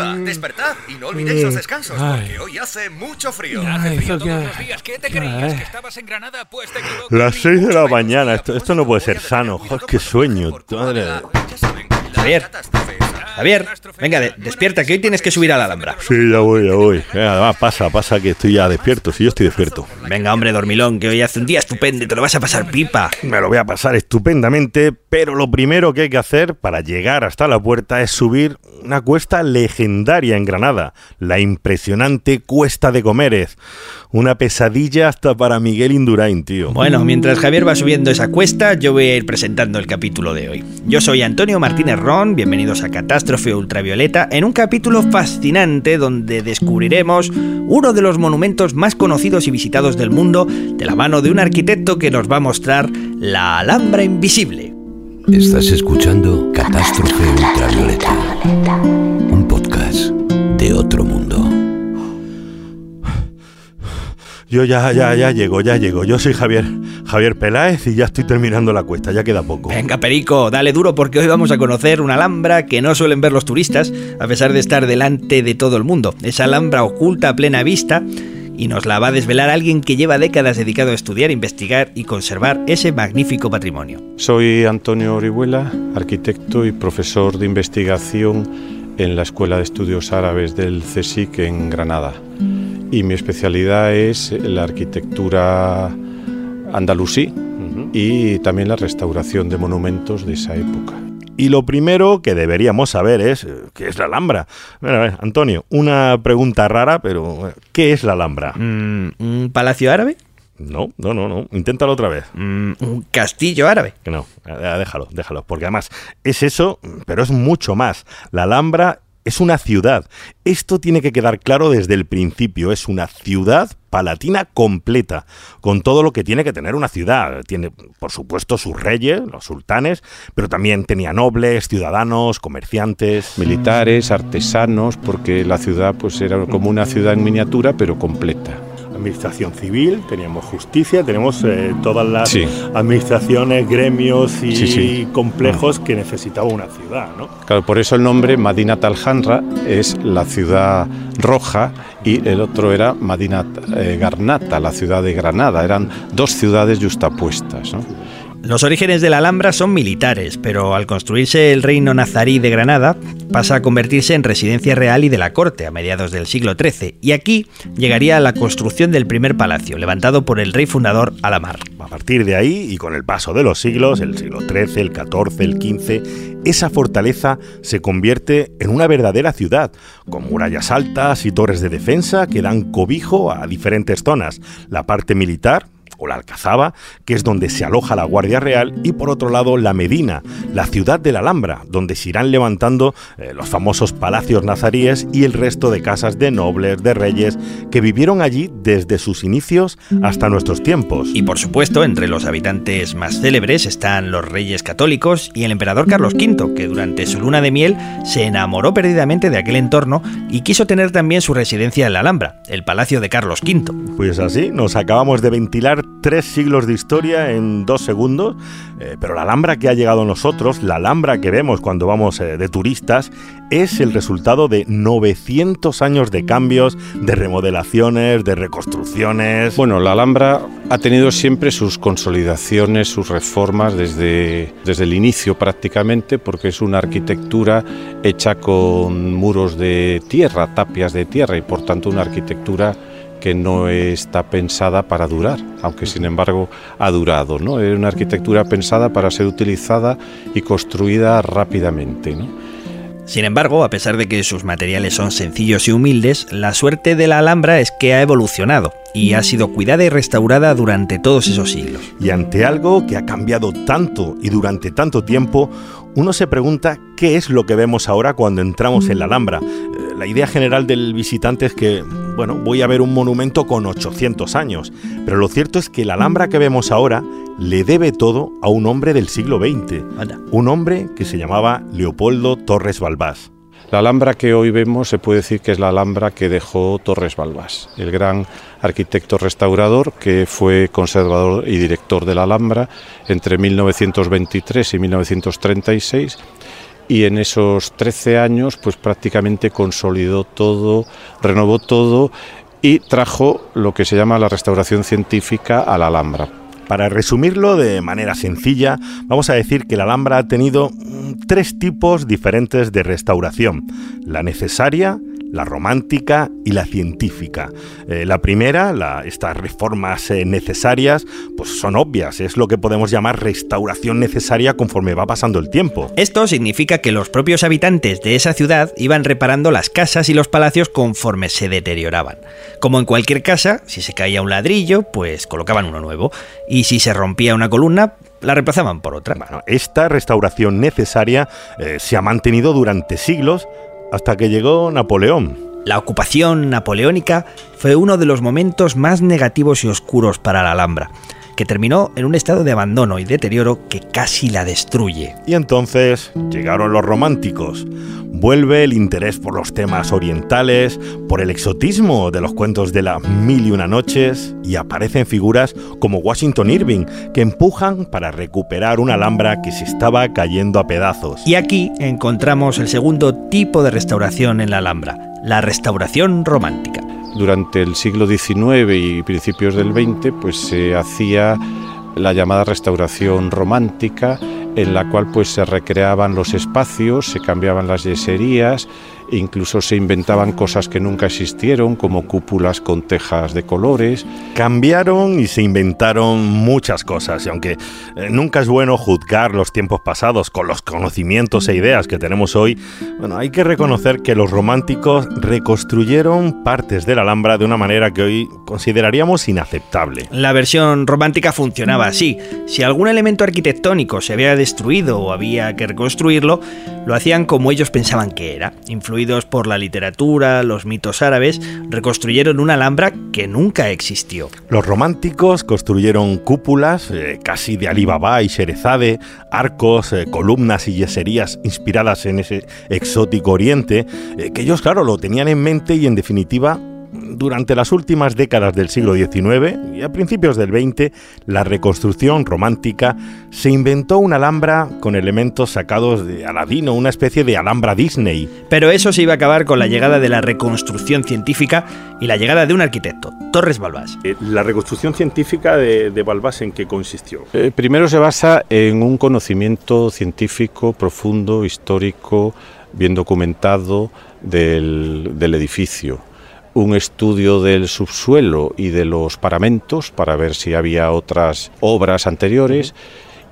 Arriba, despertad y no olvidéis los descansos, porque hoy hace mucho frío. Hace frío todos los días. ¿Qué te creías? ¿Que estabas en Granada? Pues te equivocas. Las 6 de la mañana, esto, esto no puede ser sano. Joder, qué sueño. Madre. Saben, las Javier. venga, de- despierta, que hoy tienes que subir a la Alhambra. Sí, ya voy, ya voy. Además, pasa, pasa que estoy ya despierto. Si yo estoy despierto. Venga, hombre, dormilón, que hoy hace un día estupendo te lo vas a pasar pipa. Me lo voy a pasar estupendamente, pero lo primero que hay que hacer para llegar hasta la puerta es subir una cuesta legendaria en Granada, la impresionante Cuesta de Comérez. Una pesadilla hasta para Miguel Indurain, tío. Bueno, mientras Javier va subiendo esa cuesta, yo voy a ir presentando el capítulo de hoy. Yo soy Antonio Martínez Ron, bienvenidos a Catástrofe Ultravioleta, en un capítulo fascinante donde descubriremos uno de los monumentos más conocidos y visitados del mundo de la mano de un arquitecto que nos va a mostrar la Alhambra Invisible. Estás escuchando Catástrofe Ultravioleta, un podcast de otro mundo. Yo ya, ya, ya llego, ya llego. Yo soy Javier, Javier Peláez y ya estoy terminando la cuesta, ya queda poco. Venga, Perico, dale duro porque hoy vamos a conocer una alhambra que no suelen ver los turistas, a pesar de estar delante de todo el mundo. Esa alhambra oculta a plena vista y nos la va a desvelar alguien que lleva décadas dedicado a estudiar, investigar y conservar ese magnífico patrimonio. Soy Antonio Orihuela, arquitecto y profesor de investigación en la Escuela de Estudios Árabes del CSIC en Granada. Y mi especialidad es la arquitectura andalusí y también la restauración de monumentos de esa época. Y lo primero que deberíamos saber es eh, qué es la Alhambra. Bueno, a ver, Antonio, una pregunta rara, pero eh, ¿qué es la Alhambra? Mm, ¿Un palacio árabe? No, no, no, no. Inténtalo otra vez. Mm, ¿Un castillo árabe? Que no, eh, déjalo, déjalo. Porque además es eso, pero es mucho más. La Alhambra es una ciudad. Esto tiene que quedar claro desde el principio. Es una ciudad palatina completa, con todo lo que tiene que tener una ciudad. Tiene, por supuesto, sus reyes, los sultanes, pero también tenía nobles, ciudadanos, comerciantes. Militares, artesanos, porque la ciudad pues era como una ciudad en miniatura, pero completa. Administración civil, teníamos justicia, tenemos eh, todas las Sí. administraciones, gremios y Sí, sí. complejos que necesitaba una ciudad, ¿no? Claro, por eso el nombre Madinat al-Hanra es la ciudad roja y el otro era Madinat eh, Garnata, la ciudad de Granada. Eran dos ciudades justapuestas. ¿no? Los orígenes de la Alhambra son militares, pero al construirse el reino nazarí de Granada, pasa a convertirse en residencia real y de la corte a mediados del siglo XIII, y aquí llegaría la construcción del primer palacio, levantado por el rey fundador Alamar. A partir de ahí, y con el paso de los siglos, el siglo XIII, el XIV, el XV, esa fortaleza se convierte en una verdadera ciudad, con murallas altas y torres de defensa que dan cobijo a diferentes zonas. La parte militar, o la Alcazaba, que es donde se aloja la Guardia Real, y por otro lado la Medina, la ciudad de la Alhambra, donde se irán levantando eh, los famosos palacios nazaríes y el resto de casas de nobles, de reyes, que vivieron allí desde sus inicios hasta nuestros tiempos. Y por supuesto, entre los habitantes más célebres están los reyes católicos y el emperador Carlos V, que durante su luna de miel se enamoró perdidamente de aquel entorno y quiso tener también su residencia en la Alhambra, el palacio de Carlos V. Pues así, nos acabamos de ventilar tres siglos de historia en dos segundos, eh, pero la Alhambra que ha llegado a nosotros, la Alhambra que vemos cuando vamos eh, de turistas, es el resultado de 900 años de cambios, de remodelaciones, de reconstrucciones. Bueno, la Alhambra ha tenido siempre sus consolidaciones, sus reformas desde, desde el inicio prácticamente, porque es una arquitectura hecha con muros de tierra, tapias de tierra, y por tanto una arquitectura que no está pensada para durar, aunque sin embargo ha durado. ¿no? Es una arquitectura pensada para ser utilizada y construida rápidamente. ¿no? Sin embargo, a pesar de que sus materiales son sencillos y humildes, la suerte de la Alhambra es que ha evolucionado y ha sido cuidada y restaurada durante todos esos siglos. Y ante algo que ha cambiado tanto y durante tanto tiempo, uno se pregunta qué es lo que vemos ahora cuando entramos en la Alhambra. Eh, la idea general del visitante es que, bueno, voy a ver un monumento con 800 años, pero lo cierto es que la Alhambra que vemos ahora le debe todo a un hombre del siglo XX, un hombre que se llamaba Leopoldo Torres Balbás. La Alhambra que hoy vemos se puede decir que es la Alhambra que dejó Torres Balbás, el gran arquitecto restaurador que fue conservador y director de la Alhambra entre 1923 y 1936 y en esos 13 años pues prácticamente consolidó todo, renovó todo y trajo lo que se llama la restauración científica a la Alhambra. Para resumirlo de manera sencilla, vamos a decir que la Alhambra ha tenido mm, tres tipos diferentes de restauración. La necesaria, la romántica y la científica. Eh, la primera, estas reformas eh, necesarias, pues son obvias, es lo que podemos llamar restauración necesaria conforme va pasando el tiempo. Esto significa que los propios habitantes de esa ciudad iban reparando las casas y los palacios conforme se deterioraban. Como en cualquier casa, si se caía un ladrillo, pues colocaban uno nuevo, y si se rompía una columna, la reemplazaban por otra. esta restauración necesaria eh, se ha mantenido durante siglos hasta que llegó Napoleón. La ocupación napoleónica fue uno de los momentos más negativos y oscuros para la Alhambra que terminó en un estado de abandono y deterioro que casi la destruye. Y entonces llegaron los románticos. Vuelve el interés por los temas orientales, por el exotismo de los cuentos de las mil y una noches, y aparecen figuras como Washington Irving, que empujan para recuperar una Alhambra que se estaba cayendo a pedazos. Y aquí encontramos el segundo tipo de restauración en la Alhambra, la restauración romántica durante el siglo XIX y principios del XX, pues se hacía la llamada restauración romántica, en la cual pues se recreaban los espacios, se cambiaban las yeserías, incluso se inventaban cosas que nunca existieron, como cúpulas con tejas de colores. Cambiaron y se inventaron muchas cosas, y aunque eh, nunca es bueno juzgar los tiempos pasados con los conocimientos e ideas que tenemos hoy, bueno, hay que reconocer que los románticos reconstruyeron partes de la Alhambra de una manera que hoy consideraríamos inaceptable. La versión romántica funcionaba así. Si algún elemento arquitectónico se había destruido o había que reconstruirlo, lo hacían como ellos pensaban que era, por la literatura, los mitos árabes, reconstruyeron una Alhambra que nunca existió. Los románticos construyeron cúpulas, eh, casi de Alibaba y Sherezade, arcos, eh, columnas y yeserías inspiradas en ese exótico oriente, eh, que ellos, claro, lo tenían en mente y en definitiva durante las últimas décadas del siglo XIX y a principios del XX, la reconstrucción romántica se inventó una alhambra con elementos sacados de Aladino, una especie de alhambra Disney. Pero eso se iba a acabar con la llegada de la reconstrucción científica y la llegada de un arquitecto, Torres Balbás. Eh, ¿La reconstrucción científica de, Balbás en qué consistió? Eh, primero se basa en un conocimiento científico profundo, histórico, bien documentado del, del edificio un estudio del subsuelo y de los paramentos para ver si había otras obras anteriores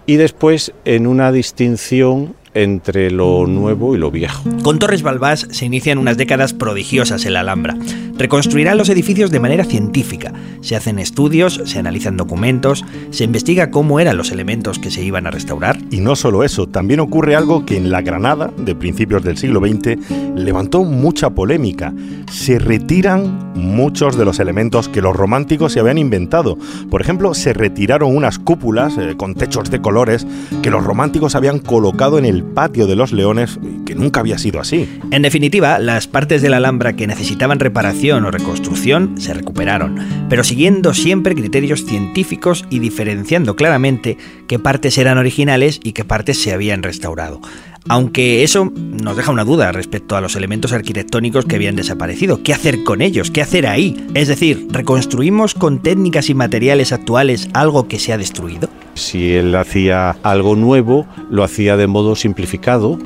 y después en una distinción entre lo nuevo y lo viejo. Con Torres Balbás se inician unas décadas prodigiosas en la Alhambra. Reconstruirán los edificios de manera científica. Se hacen estudios, se analizan documentos, se investiga cómo eran los elementos que se iban a restaurar. Y no solo eso, también ocurre algo que en la Granada de principios del siglo XX levantó mucha polémica. Se retiran muchos de los elementos que los románticos se habían inventado. Por ejemplo, se retiraron unas cúpulas eh, con techos de colores que los románticos habían colocado en el patio de los leones, que nunca había sido así. En definitiva, las partes de la Alhambra que necesitaban reparación o reconstrucción se recuperaron, pero siguiendo siempre criterios científicos y diferenciando claramente qué partes eran originales y qué partes se habían restaurado. Aunque eso nos deja una duda respecto a los elementos arquitectónicos que habían desaparecido. ¿Qué hacer con ellos? ¿Qué hacer ahí? Es decir, ¿reconstruimos con técnicas y materiales actuales algo que se ha destruido? Si él hacía algo nuevo, lo hacía de modo simplificado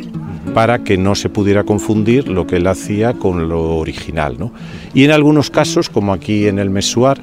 para que no se pudiera confundir lo que él hacía con lo original. Y en algunos casos, como aquí en el Mesuar,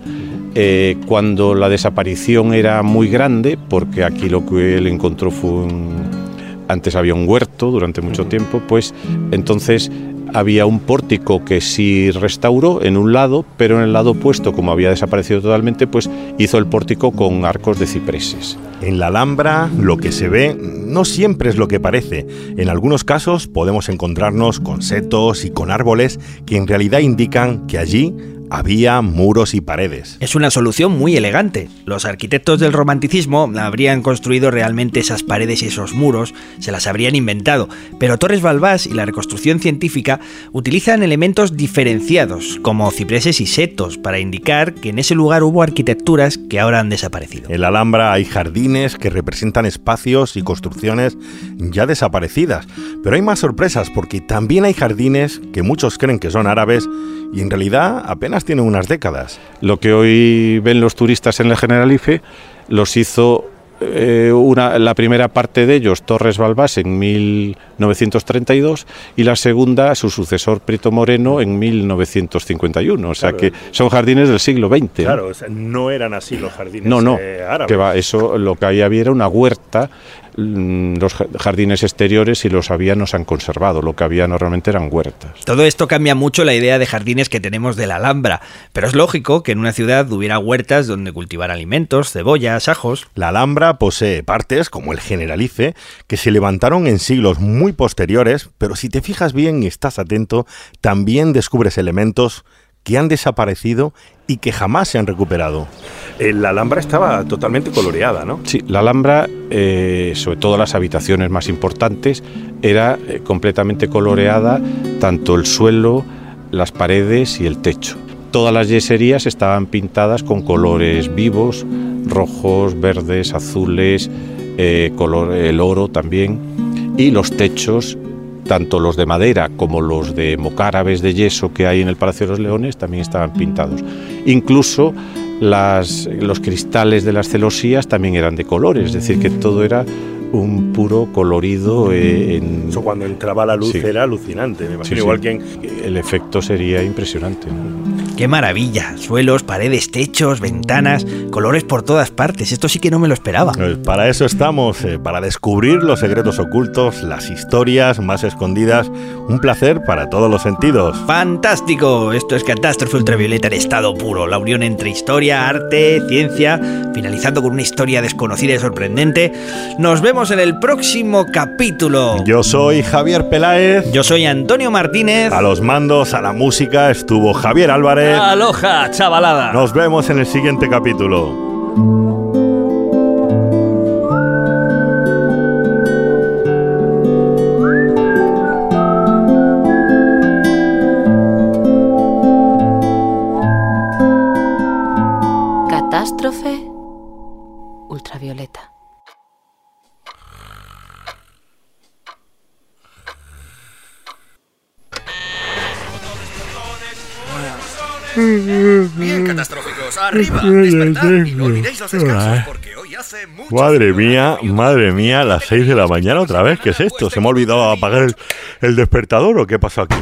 eh, cuando la desaparición era muy grande, porque aquí lo que él encontró fue un, antes había un huerto durante mucho tiempo, pues entonces había un pórtico que sí restauró en un lado, pero en el lado opuesto, como había desaparecido totalmente, pues hizo el pórtico con arcos de cipreses. En la Alhambra lo que se ve no siempre es lo que parece. En algunos casos podemos encontrarnos con setos y con árboles que en realidad indican que allí había muros y paredes. Es una solución muy elegante. Los arquitectos del romanticismo habrían construido realmente esas paredes y esos muros, se las habrían inventado, pero Torres Balbás y la reconstrucción científica utilizan elementos diferenciados, como cipreses y setos, para indicar que en ese lugar hubo arquitecturas que ahora han desaparecido. En la Alhambra hay jardines que representan espacios y construcciones ya desaparecidas, pero hay más sorpresas porque también hay jardines que muchos creen que son árabes y en realidad apenas tienen unas décadas. Lo que hoy ven los turistas en el Generalife los hizo eh, una, la primera parte de ellos, Torres Balbás, en 1932 y la segunda, su sucesor Prieto Moreno, en 1951. O sea que son jardines del siglo XX. Claro, no eran así los jardines no, no, eh, árabes. Que va, eso lo que había era una huerta los jardines exteriores, si los había, no se han conservado. Lo que había normalmente eran huertas. Todo esto cambia mucho la idea de jardines que tenemos de la Alhambra, pero es lógico que en una ciudad hubiera huertas donde cultivar alimentos, cebollas, ajos. La Alhambra posee partes, como el Generalife, que se levantaron en siglos muy posteriores, pero si te fijas bien y estás atento, también descubres elementos que han desaparecido y que jamás se han recuperado. Eh, la Alhambra estaba totalmente coloreada, ¿no? Sí, la Alhambra, eh, sobre todo las habitaciones más importantes, era eh, completamente coloreada, tanto el suelo, las paredes y el techo. Todas las yeserías estaban pintadas con colores vivos, rojos, verdes, azules, color, el oro también, y los techos tanto los de madera como los de mocárabes de yeso que hay en el Palacio de los Leones también estaban pintados. Incluso las, los cristales de las celosías también eran de colores, es decir, que todo era un puro colorido eh, en... Eso cuando entraba la luz era alucinante, me imagino, igual que El efecto sería impresionante. ¡Qué maravilla! Suelos, paredes, techos, ventanas, colores por todas partes. Esto sí que no me lo esperaba. Pues para eso estamos, eh, para descubrir los secretos ocultos, las historias más escondidas. Un placer para todos los sentidos. ¡Fantástico! Esto es Catástrofe Ultravioleta en estado puro. La unión entre historia, arte, ciencia, finalizando con una historia desconocida y sorprendente. Nos vemos en el próximo capítulo. Yo soy Javier Peláez. Yo soy Antonio Martínez. A los mandos, a la música, estuvo Javier Álvarez. Aloha, chavalada. Nos vemos en el siguiente capítulo. Arriba, despertad y no olvidéis los descansos porque hoy hace mucho Madre mía, madre mía, las 6 de la mañana otra vez, ¿qué es esto? ¿Se me ha olvidado apagar el, el despertador o qué pasó aquí?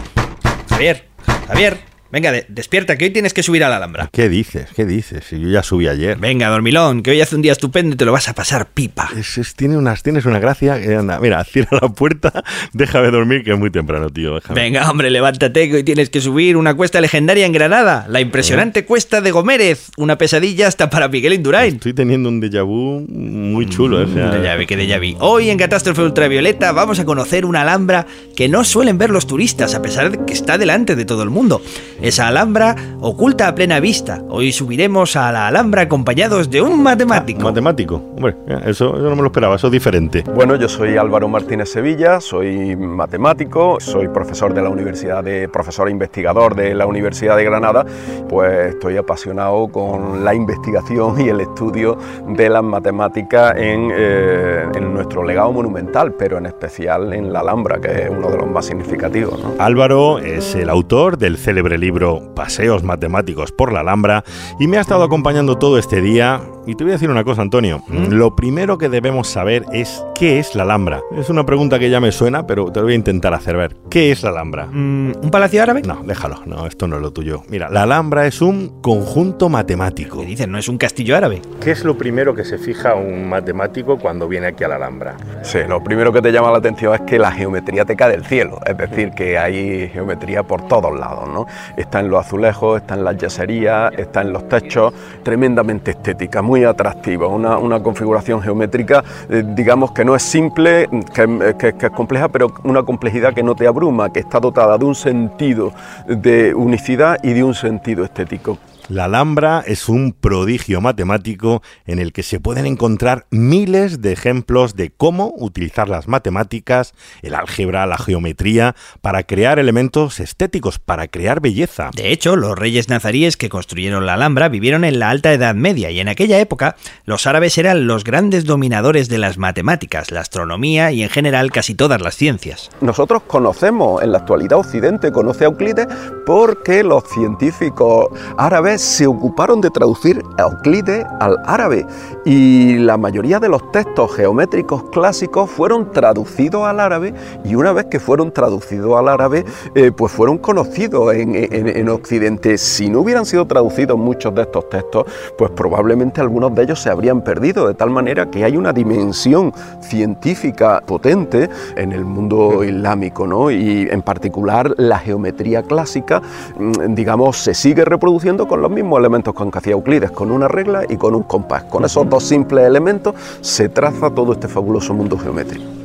Javier, Javier, Venga, despierta, que hoy tienes que subir a la Alhambra. ¿Qué dices? ¿Qué dices? Si yo ya subí ayer. Venga, dormilón, que hoy hace un día estupendo y te lo vas a pasar pipa. tiene unas, tienes una gracia anda. Mira, cierra la puerta, déjame dormir, que es muy temprano, tío. Venga, hombre, levántate, que hoy tienes que subir una cuesta legendaria en Granada. La impresionante ¿Eh? cuesta de Gomérez. Una pesadilla hasta para Miguel Indurain. Estoy teniendo un déjà vu muy chulo, ¿eh? O sea, vu, que déjà vu. Hoy en Catástrofe Ultravioleta vamos a conocer una Alhambra que no suelen ver los turistas, a pesar de que está delante de todo el mundo. Esa Alhambra oculta a plena vista. Hoy subiremos a la Alhambra acompañados de un matemático. matemático, hombre, eso, no me lo esperaba, eso es diferente. Bueno, yo soy Álvaro Martínez Sevilla, soy matemático, soy profesor de la Universidad de profesor e investigador de la Universidad de Granada, pues estoy apasionado con la investigación y el estudio de las matemáticas en, eh, en nuestro legado monumental, pero en especial en la Alhambra, que es uno de los más significativos. Álvaro es el autor del célebre libro Paseos Matemáticos por la Alhambra y me ha estado acompañando todo este día Y te voy a decir una cosa, Antonio. ¿Mm? Lo primero que debemos saber es qué es la Alhambra. Es una pregunta que ya me suena, pero te lo voy a intentar hacer ver. ¿Qué es la Alhambra? Mm, ¿Un palacio árabe? No, déjalo. No, esto no es lo tuyo. Mira, la Alhambra es un conjunto matemático. ¿Qué dicen? ¿No es un castillo árabe? ¿Qué es lo primero que se fija un matemático cuando viene aquí a la Alhambra? Sí, lo primero que te llama la atención es que la geometría te cae del cielo, es decir, que hay geometría por todos lados, ¿no? Está en los azulejos, está en las yeserías, está en los techos, tremendamente estética, muy atractiva, una, una configuración geométrica, eh, digamos que no es simple, que, que- que es compleja, pero una complejidad que no te abruma, que está dotada de un sentido de unicidad y de un sentido estético. La Alhambra es un prodigio matemático en el que se pueden encontrar miles de ejemplos de cómo utilizar las matemáticas, el álgebra, la geometría, para crear elementos estéticos, para crear belleza. De hecho, los reyes nazaríes que construyeron la Alhambra vivieron en la Alta Edad Media y en aquella época los árabes eran los grandes dominadores de las matemáticas, la astronomía y en general casi todas las ciencias. Nosotros conocemos, en la actualidad Occidente conoce a Euclides porque los científicos árabes se ocuparon de traducir Euclides al árabe y la mayoría de los textos geométricos clásicos fueron traducidos al árabe y una vez que fueron traducidos al árabe eh, pues fueron conocidos en, en- en Occidente. Si no hubieran sido traducidos muchos de estos textos pues probablemente algunos de ellos se habrían perdido de tal manera que hay una dimensión científica potente en el mundo islámico, ¿no? Y en particular la geometría clásica, mm, digamos, se sigue reproduciendo con los mismos elementos con que hacía Euclides, con una regla y con un compás. Con esos dos simples elementos se traza todo este fabuloso mundo geométrico.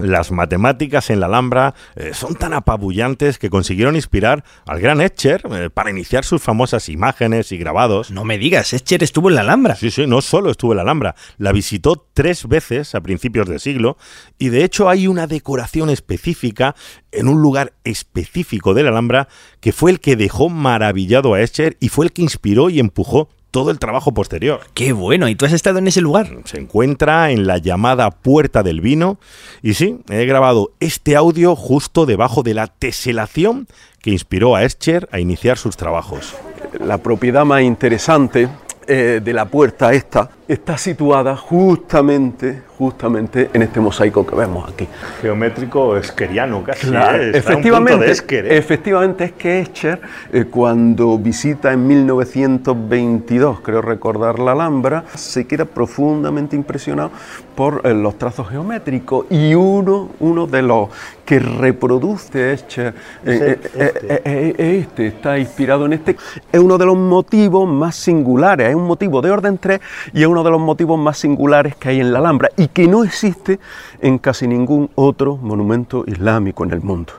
Las matemáticas en la Alhambra eh, son tan apabullantes que consiguieron inspirar al gran Escher eh, para iniciar sus famosas imágenes y grabados. No me digas, Escher estuvo en la Alhambra. Sí, sí, no solo estuvo en la Alhambra, la visitó tres veces a principios del siglo y de hecho hay una decoración específica en un lugar específico de la Alhambra que fue el que dejó maravillado a Escher y fue el que inspiró y empujó todo el trabajo posterior. Qué bueno, ¿y tú has estado en ese lugar? Se encuentra en la llamada Puerta del Vino y sí, he grabado este audio justo debajo de la teselación que inspiró a Escher a iniciar sus trabajos. La propiedad más interesante eh, de la puerta esta está situada justamente, justamente en este mosaico que vemos aquí. Geométrico esqueriano casi. Claro, efectivamente, efectivamente es que Escher, eh, cuando visita en 1922, creo recordar la Alhambra, se queda profundamente impresionado por eh, los trazos geométricos y uno, uno de los que reproduce Escher, eh, eh, eh, eh, eh, este está inspirado en este, es uno de los motivos más singulares, es un motivo de orden 3 y es uno de los motivos más singulares que hay en la Alhambra y que no existe en casi ningún otro monumento islámico en el mundo.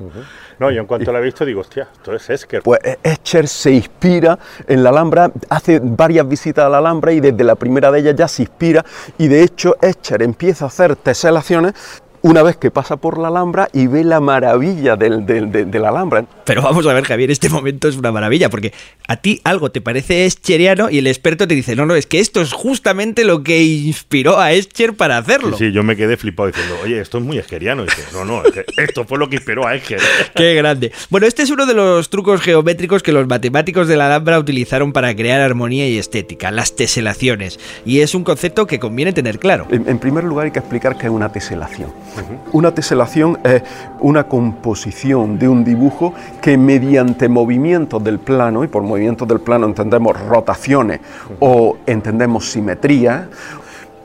No, yo en cuanto la he visto digo, hostia, esto es Escher. Pues eh, Escher se inspira en la Alhambra, hace varias visitas a la Alhambra y desde la primera de ellas ya se inspira y de hecho Escher empieza a hacer teselaciones una vez que pasa por la Alhambra y ve la maravilla del- del- de, de la Alhambra. Pero vamos a ver, Javier, este momento es una maravilla, porque a ti algo te parece escheriano y el experto te dice, no, no, es que esto es justamente lo que inspiró a Escher para hacerlo. Sí, yo me quedé flipado diciendo, oye, esto es muy esqueriano. Y dice, no, no, es que esto fue lo que inspiró a Escher. Qué grande. Bueno, este es uno de los trucos geométricos que los matemáticos de la Alhambra utilizaron para crear armonía y estética, las teselaciones. Y es un concepto que conviene tener claro. En, en primer lugar hay que explicar qué es una teselación. Una teselación es una composición de un dibujo que mediante movimientos del plano, y por movimientos del plano entendemos rotaciones o entendemos simetría,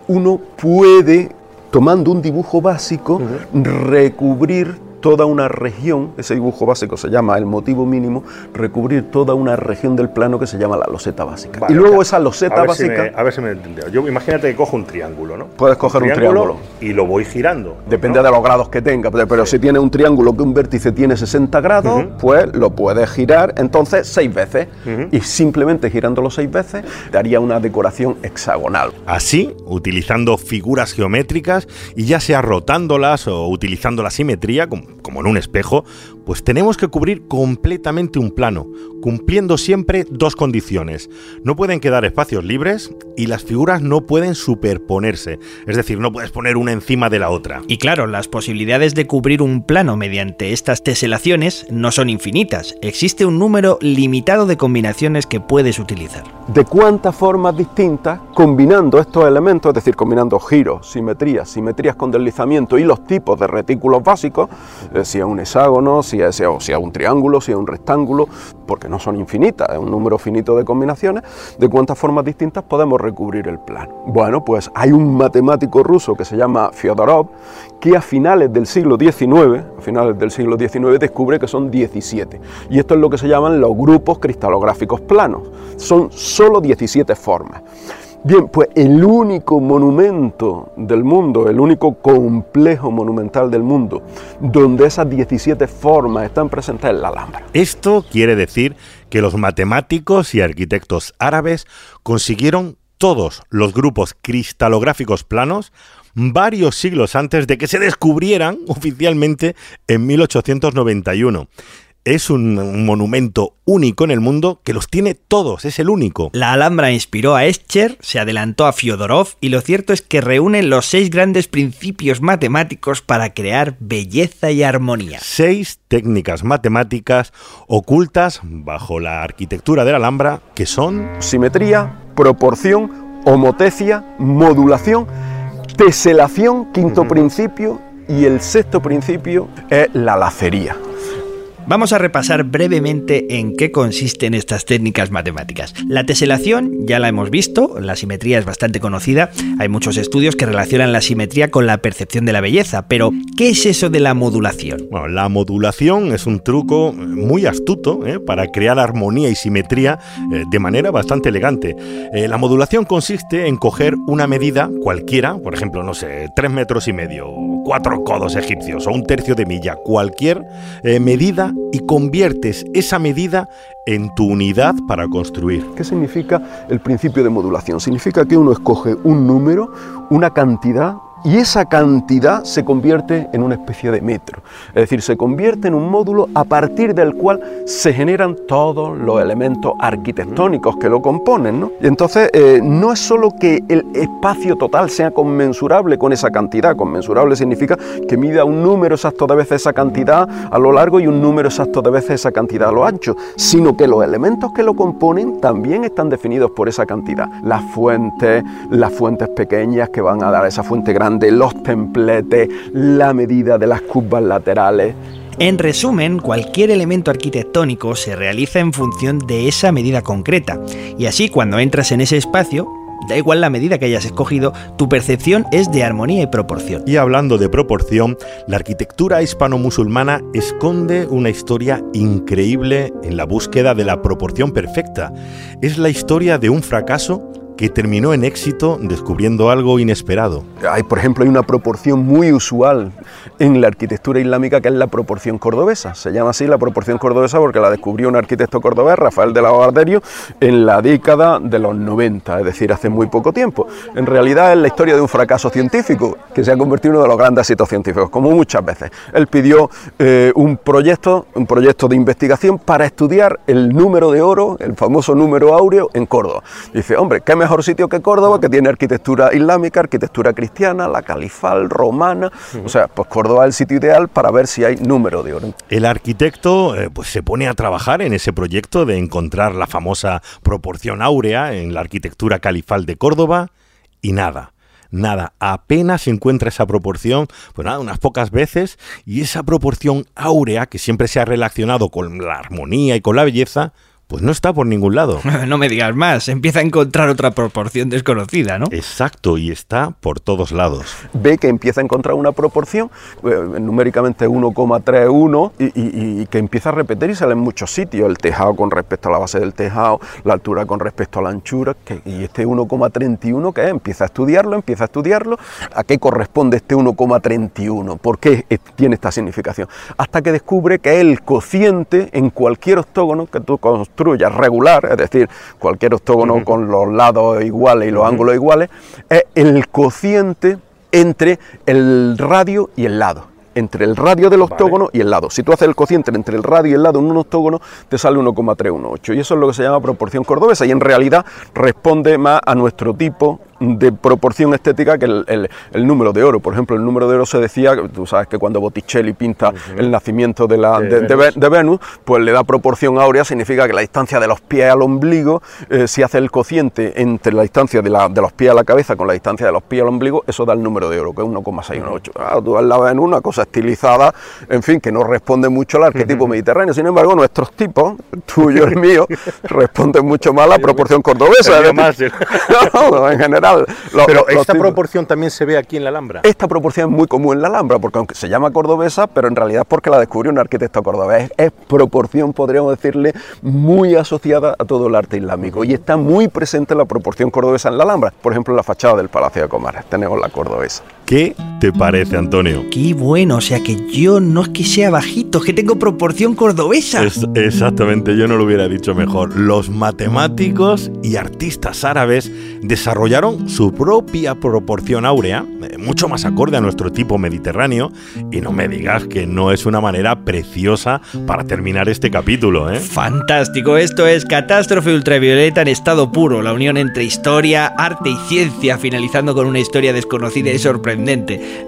uno puede, tomando un dibujo básico, recubrir toda una región, ese dibujo básico se llama el motivo mínimo, recubrir toda una región del plano que se llama la loseta básica. Vale, y luego esa loseta a ver si básica... me- a ver si me he entendido. Yo imagínate que cojo un triángulo, ¿no? Puedes coger un triángulo. y lo voy girando. Depende de los grados que tenga, pero si tiene un triángulo que un vértice tiene 60 grados, pues lo puedes girar entonces seis veces. Y simplemente girándolo seis veces daría una decoración hexagonal. Así, utilizando figuras geométricas y ya sea rotándolas o utilizando la simetría, como, como en un espejo, pues tenemos que cubrir completamente un plano, cumpliendo siempre dos condiciones. No pueden quedar espacios libres y las figuras no pueden superponerse, es decir, no puedes poner una encima de la otra. Y claro, las posibilidades de cubrir un plano mediante estas teselaciones no son infinitas, existe un número limitado de combinaciones que puedes utilizar. ¿De cuántas formas distintas, combinando estos elementos, es decir, combinando giros, simetrías, simetrías con deslizamiento y los tipos de retículos básicos, eh, si es un hexágono, si si un triángulo, si es un rectángulo, porque no son infinitas, es un número finito de combinaciones, de cuántas formas distintas podemos recubrir el plano. Bueno, pues hay un matemático ruso que se llama Fyodorov, que a finales del siglo XIX, a finales del siglo XIX descubre que son 17. Y esto es lo que se llaman los grupos cristalográficos planos. Son solo 17 formas. Bien, pues el único monumento del mundo, el único complejo monumental del mundo, donde esas 17 formas están presentes en la Alhambra. Esto quiere decir que los matemáticos y arquitectos árabes consiguieron todos los grupos cristalográficos planos varios siglos antes de que se descubrieran oficialmente en 1891 es un, monumento único en el mundo que los tiene todos, es el único. La Alhambra inspiró a Escher, se adelantó a Fyodorov y lo cierto es que reúne los seis grandes principios matemáticos para crear belleza y armonía. Seis técnicas matemáticas ocultas bajo la arquitectura de la Alhambra que son simetría, proporción, homotecia, modulación, teselación, quinto principio y el sexto principio es la lacería. Vamos a repasar brevemente en qué consisten estas técnicas matemáticas. La teselación ya la hemos visto, la simetría es bastante conocida, hay muchos estudios que relacionan la simetría con la percepción de la belleza, pero ¿qué es eso de la modulación? La modulación es un truco muy astuto ¿eh? para crear armonía y simetría eh, de manera bastante elegante. Eh, la modulación consiste en coger una medida cualquiera, por ejemplo, no sé, tres metros y medio, cuatro codos egipcios o un tercio de milla, cualquier medida y conviertes esa medida en tu unidad para construir. ¿Qué significa el principio de modulación? Significa que uno escoge un número, una cantidad y esa cantidad se convierte en una especie de metro, es decir, se convierte en un módulo a partir del cual se generan todos los elementos arquitectónicos que lo componen. ¿no? Y entonces eh, no es solo que el espacio total sea conmensurable con esa cantidad, conmensurable significa que mida un número exacto de veces esa cantidad a lo largo y un número exacto de veces esa cantidad a lo ancho, sino que los elementos que lo componen también están definidos por esa cantidad. Las fuentes, las fuentes pequeñas que van a dar esa fuente grande, de los templetes, la medida de las curvas laterales. En resumen, cualquier elemento arquitectónico se realiza en función de esa medida concreta, y así cuando entras en ese espacio, da igual la medida que hayas escogido, tu percepción es de armonía y proporción. Y hablando de proporción, la arquitectura hispano-musulmana esconde una historia increíble en la búsqueda de la proporción perfecta. Es la historia de un fracaso que terminó en éxito descubriendo algo inesperado. Hay, por ejemplo, hay una proporción muy usual en la arquitectura islámica que es la proporción cordobesa. Se llama así la proporción cordobesa porque la descubrió un arquitecto cordobés, Rafael de la Barderio, en la década de los 90, es decir, hace muy poco tiempo. En realidad es la historia de un fracaso científico que se ha convertido en uno de los grandes éxitos científicos, como muchas veces. Él pidió eh, un proyecto, un proyecto de investigación para estudiar el número de oro, el famoso número áureo en Córdoba. dice, hombre, ¿qué me mejor sitio que Córdoba, que tiene arquitectura islámica, arquitectura cristiana, la califal, romana. O sea, pues Córdoba es el sitio ideal para ver si hay número de oro. El arquitecto eh, pues se pone a trabajar en ese proyecto de encontrar la famosa proporción áurea en la arquitectura califal de Córdoba y nada nada, apenas se encuentra esa proporción, pues nada, unas pocas veces, y esa proporción áurea que siempre se ha relacionado con la armonía y con la belleza, pues no está por ningún lado. no me digas más, empieza a encontrar otra proporción desconocida, ¿no? Exacto, y está por todos lados. Ve que empieza a encontrar una proporción, eh, numéricamente 1,31, y, y, que empieza a repetir y sale en muchos sitios, el tejado con respecto a la base del tejado, la altura con respecto a la anchura, que, y este 1,31 que empieza a estudiarlo, empieza a estudiarlo, ¿a qué corresponde este 1,31? ¿Por qué tiene esta significación? Hasta que descubre que el cociente en cualquier octógono que tú construyas regular, es decir, cualquier octógono con los lados iguales y los ángulos iguales, es el cociente entre el radio y el lado. entre el radio del octógono y el lado. Si tú haces el cociente entre el radio y el lado en un octógono, te sale 1,318. Y eso es lo que se llama proporción cordobesa y en realidad responde más a nuestro tipo de proporción estética que el, número de oro. Por ejemplo, el número de oro se decía, tú sabes que cuando Botticelli pinta el nacimiento de, la, de, Venus. pues le da proporción áurea, significa que la distancia de los pies al ombligo, eh, si hace el cociente entre la distancia de, la, de, los pies a la cabeza con la distancia de los pies al ombligo, eso da el número de oro, que es 1,618. Ah, tú la Venus, una cosa estilizada, en fin, que no responde mucho al arquetipo mediterráneo. Sin embargo, nuestros tipos, el tuyo y el mío, responden mucho más a la proporción cordobesa. en general pero esta proporción también se ve aquí en la Alhambra. Esta proporción es muy común en la Alhambra, porque aunque se llama cordobesa, pero en realidad es porque la descubrió un arquitecto cordobés. Es, proporción, podríamos decirle, muy asociada a todo el arte islámico y está muy presente la proporción cordobesa en la Alhambra. Por ejemplo, en la fachada del Palacio de Comares tenemos la cordobesa. ¿Qué te parece, Antonio? Qué bueno, o sea que yo no es que sea bajito, es que tengo proporción cordobesa. exactamente, yo no lo hubiera dicho mejor. Los matemáticos y artistas árabes desarrollaron su propia proporción áurea, eh, mucho más acorde a nuestro tipo mediterráneo, y no me digas que no es una manera preciosa para terminar este capítulo, ¿eh? Fantástico, esto es Catástrofe Ultravioleta en estado puro, la unión entre historia, arte y ciencia, finalizando con una historia desconocida y sorprendente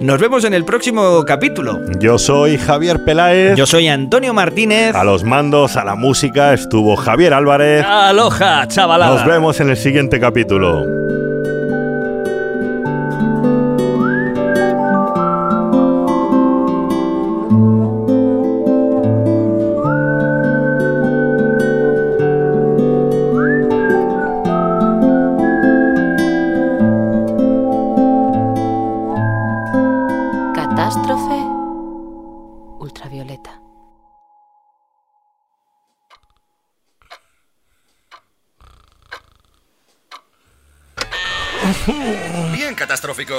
nos vemos en el próximo capítulo. Yo soy Javier Peláez. Yo soy Antonio Martínez. A los mandos, a la música, estuvo Javier Álvarez. Aloha, chavalada. Nos vemos en el siguiente capítulo.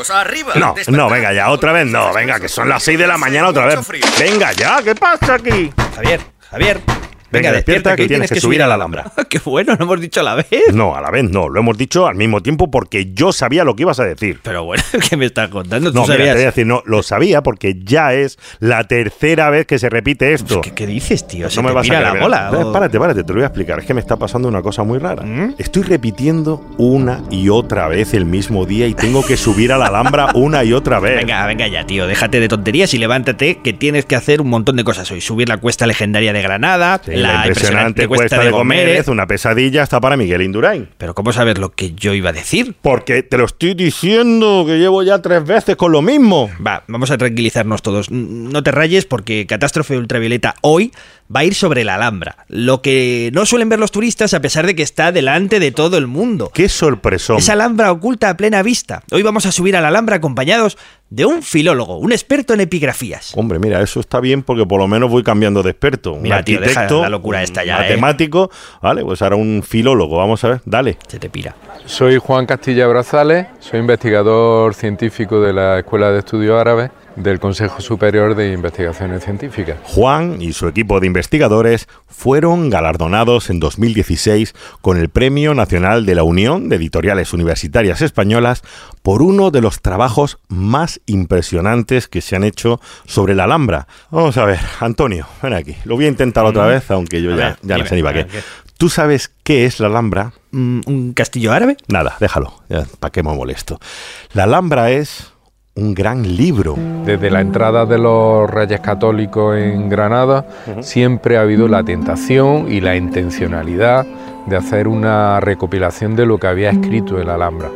Arriba. No, no, venga ya, otra vez no, venga, que son las 6 de la mañana otra vez. Venga ya, ¿qué pasa aquí? Javier, Javier, Venga, despierta, que, tienes que, subir a la Alhambra. Qué bueno, ¿no hemos dicho a la vez? No, a la vez no, lo hemos dicho al mismo tiempo porque yo sabía lo que ibas a decir. Pero bueno, ¿qué me estás contando? no, sabías? te voy a decir, no, lo sabía porque ya es la tercera vez que se repite esto. ¿Qué, dices, tío? no me vas a la bola. Párate, párate, te lo voy a explicar. Es que me está pasando una cosa muy rara. ¿Mm? Estoy repitiendo una y otra vez el mismo día y tengo que subir a la Alhambra una y otra vez. Venga, venga ya, tío, déjate de tonterías y levántate que tienes que hacer un montón de cosas hoy. Subir la cuesta legendaria de Granada, la impresionante cuesta, de, comer, una pesadilla hasta para Miguel Indurain. Pero ¿cómo sabes lo que yo iba a decir? Porque te lo estoy diciendo, que llevo ya tres veces con lo mismo. Va, vamos a tranquilizarnos todos. No te rayes porque Catástrofe Ultravioleta hoy va a ir sobre la Alhambra. Lo que no suelen ver los turistas a pesar de que está delante de todo el mundo. ¡Qué sorpresón! Esa Alhambra oculta a plena vista. Hoy vamos a subir a la Alhambra acompañados de un filólogo, un experto en epigrafías. Hombre, mira, eso está bien porque por lo menos voy cambiando de experto. Un arquitecto, la locura esta ya, ¿eh? matemático, vale, pues ahora un filólogo. Vamos a ver, dale. Se te pira. Soy Juan Castilla Brazales, soy investigador científico de la Escuela de Estudios Árabes del Consejo Superior de Investigaciones Científicas. Juan y su equipo de investigadores fueron galardonados en 2016 con el Premio Nacional de la Unión de Editoriales Universitarias Españolas por uno de los trabajos más impresionantes que se han hecho sobre la Alhambra. Vamos a ver, Antonio, ven aquí. Lo voy a intentar otra vez, aunque yo ya, no sé ni para qué. ¿Tú sabes qué es la Alhambra? Mm, ¿Un castillo árabe? Nada, déjalo. ¿Para qué me molesto? La Alhambra es un gran libro. Desde la entrada de los reyes católicos en Granada siempre ha habido la tentación y la intencionalidad de hacer una recopilación de lo que había escrito el Alhambra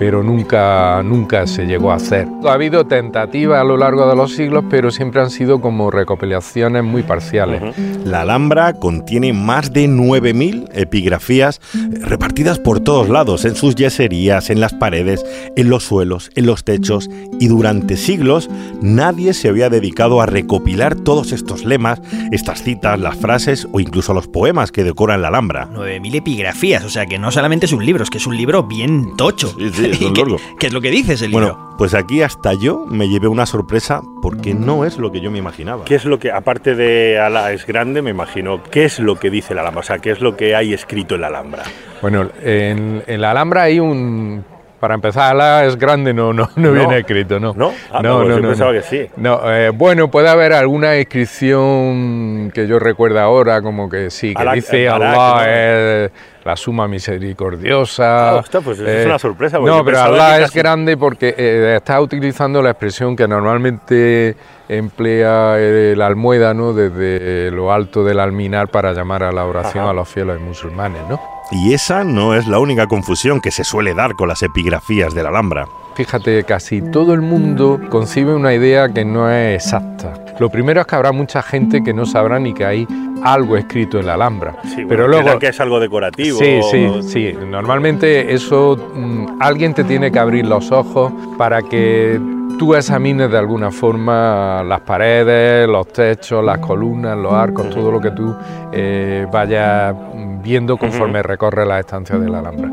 pero nunca, nunca se llegó a hacer. Ha habido tentativas a lo largo de los siglos, pero siempre han sido como recopilaciones muy parciales. La Alhambra contiene más de 9.000 epigrafías repartidas por todos lados, en sus yeserías, en las paredes, en los suelos, en los techos, y durante siglos nadie se había dedicado a recopilar todos estos lemas, estas citas, las frases o incluso los poemas que decoran la Alhambra. 9.000 epigrafías, o sea que no solamente es un libro, es que es un libro bien tocho. ¿Qué, es lo que dices el libro? Bueno, pues aquí hasta yo me llevé una sorpresa porque no es lo que yo me imaginaba. ¿Qué es lo que, aparte de Ala es grande, me imagino, qué es lo que dice la Alhambra? O sea, ¿qué es lo que hay escrito en la Alhambra? Bueno, en, la Alhambra hay un Para empezar, Alá es grande, no, no, no, viene escrito, no. ¿No? Ah, no, pues yo pensaba que sí. No, eh, bueno, puede haber alguna inscripción que yo recuerdo ahora, como que sí, que dice Allah es la suma misericordiosa. Ah, pues es una sorpresa. No, pero Allah es grande porque eh, está utilizando la expresión que normalmente emplea el almuédano desde lo alto del alminar para llamar a la oración a los fieles musulmanes, ¿no? Y esa no es la única confusión que se suele dar con las epigrafías de la Alhambra. Fíjate, casi todo el mundo concibe una idea que no es exacta. Lo primero es que habrá mucha gente que no sabrá ni que hay algo escrito en la Alhambra. Sí, pero luego que es algo decorativo. Sí, sí, sí. Normalmente eso mm, alguien te tiene que abrir los ojos para que tú examines de alguna forma las paredes, los techos, las columnas, los arcos, todo lo que tú eh, vayas viendo conforme recorre las estancias de la Alhambra.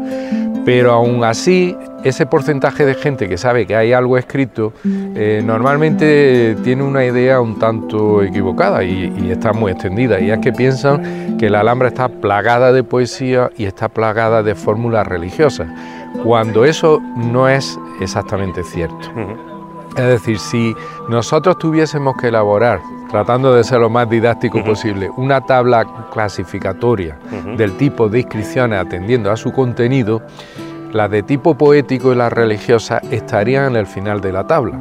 Pero aún así, ese porcentaje de gente que sabe que hay algo escrito, eh, normalmente tiene una idea un tanto equivocada y, está muy extendida. Y es que piensan que la Alhambra está plagada de poesía y está plagada de fórmulas religiosas, cuando eso no es exactamente cierto. Es decir, si nosotros tuviésemos que elaborar tratando de ser lo más didáctico posible, una tabla clasificatoria del tipo de inscripciones atendiendo a su contenido, las de tipo poético y las religiosas estarían en el final de la tabla.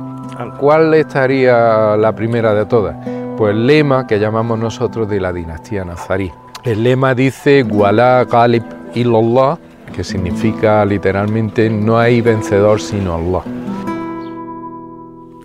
¿Cuál estaría la primera de todas? Pues el lema que llamamos nosotros de la dinastía nazarí. El lema dice Walá Ghalib illallah, que significa literalmente no hay vencedor sino Allah.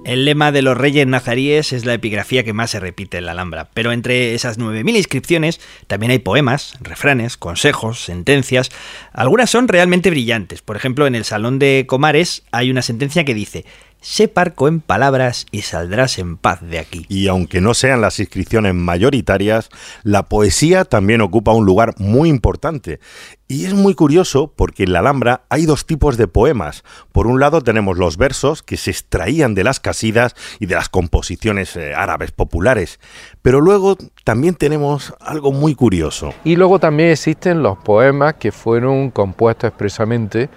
El lema de los reyes nazaríes es la epigrafía que más se repite en la Alhambra, pero entre esas 9.000 inscripciones también hay poemas, refranes, consejos, sentencias. Algunas son realmente brillantes. Por ejemplo, en el Salón de Comares hay una sentencia que dice sé parco en palabras y saldrás en paz de aquí. Y aunque no sean las inscripciones mayoritarias, la poesía también ocupa un lugar muy importante. Y es muy curioso porque en la Alhambra hay dos tipos de poemas. Por un lado tenemos los versos que se extraían de las casidas y de las composiciones eh, árabes populares. Pero luego también tenemos algo muy curioso. Y luego también existen los poemas que fueron compuestos expresamente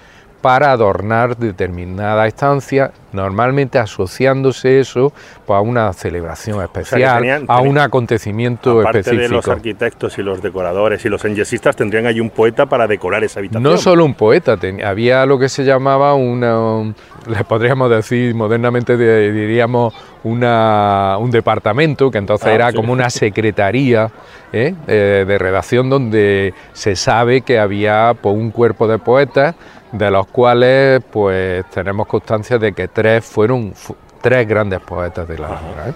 para adornar determinada estancia, normalmente asociándose eso pues, a una celebración especial, a un acontecimiento aparte específico. de los arquitectos y los decoradores y los enyesistas tendrían ahí un poeta para decorar esa habitación. No solo un poeta, había lo que se llamaba una, le podríamos decir modernamente diríamos una, un departamento que entonces ah, era como una secretaría ¿eh? Eh, de redacción donde se sabe que había pues, un cuerpo de poetas de los cuales pues tenemos constancia de que tres fueron tres grandes poetas de la obra. ¿eh?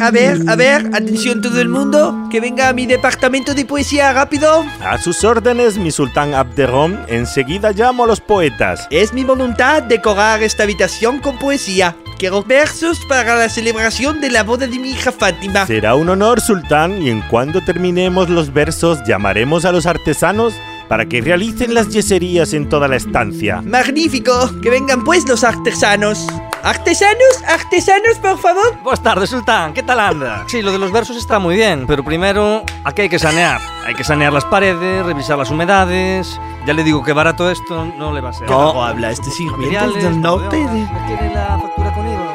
A ver, a ver, atención todo el mundo, que venga a mi departamento de poesía rápido. A sus órdenes, mi sultán Abderrón, enseguida llamo a los poetas. Es mi voluntad decorar esta habitación con poesía. Quiero versos para la celebración de la boda de mi hija Fátima. Será un honor, sultán, y en cuanto terminemos los versos, llamaremos a los artesanos para que realicen las yeserías en toda la estancia. ¡Magnífico! Que vengan pues los artesanos. ¿Artesanos? ¿Artesanos, por favor? Buenas tardes, Sultán. ¿Qué tal anda? Sí, lo de los versos está muy bien, pero primero aquí hay que sanear. Hay que sanear las paredes, revisar las humedades. Ya le digo que barato esto no le va a ser. ¿Cómo habla este sirviente del norte? ¿Tiene la factura conmigo?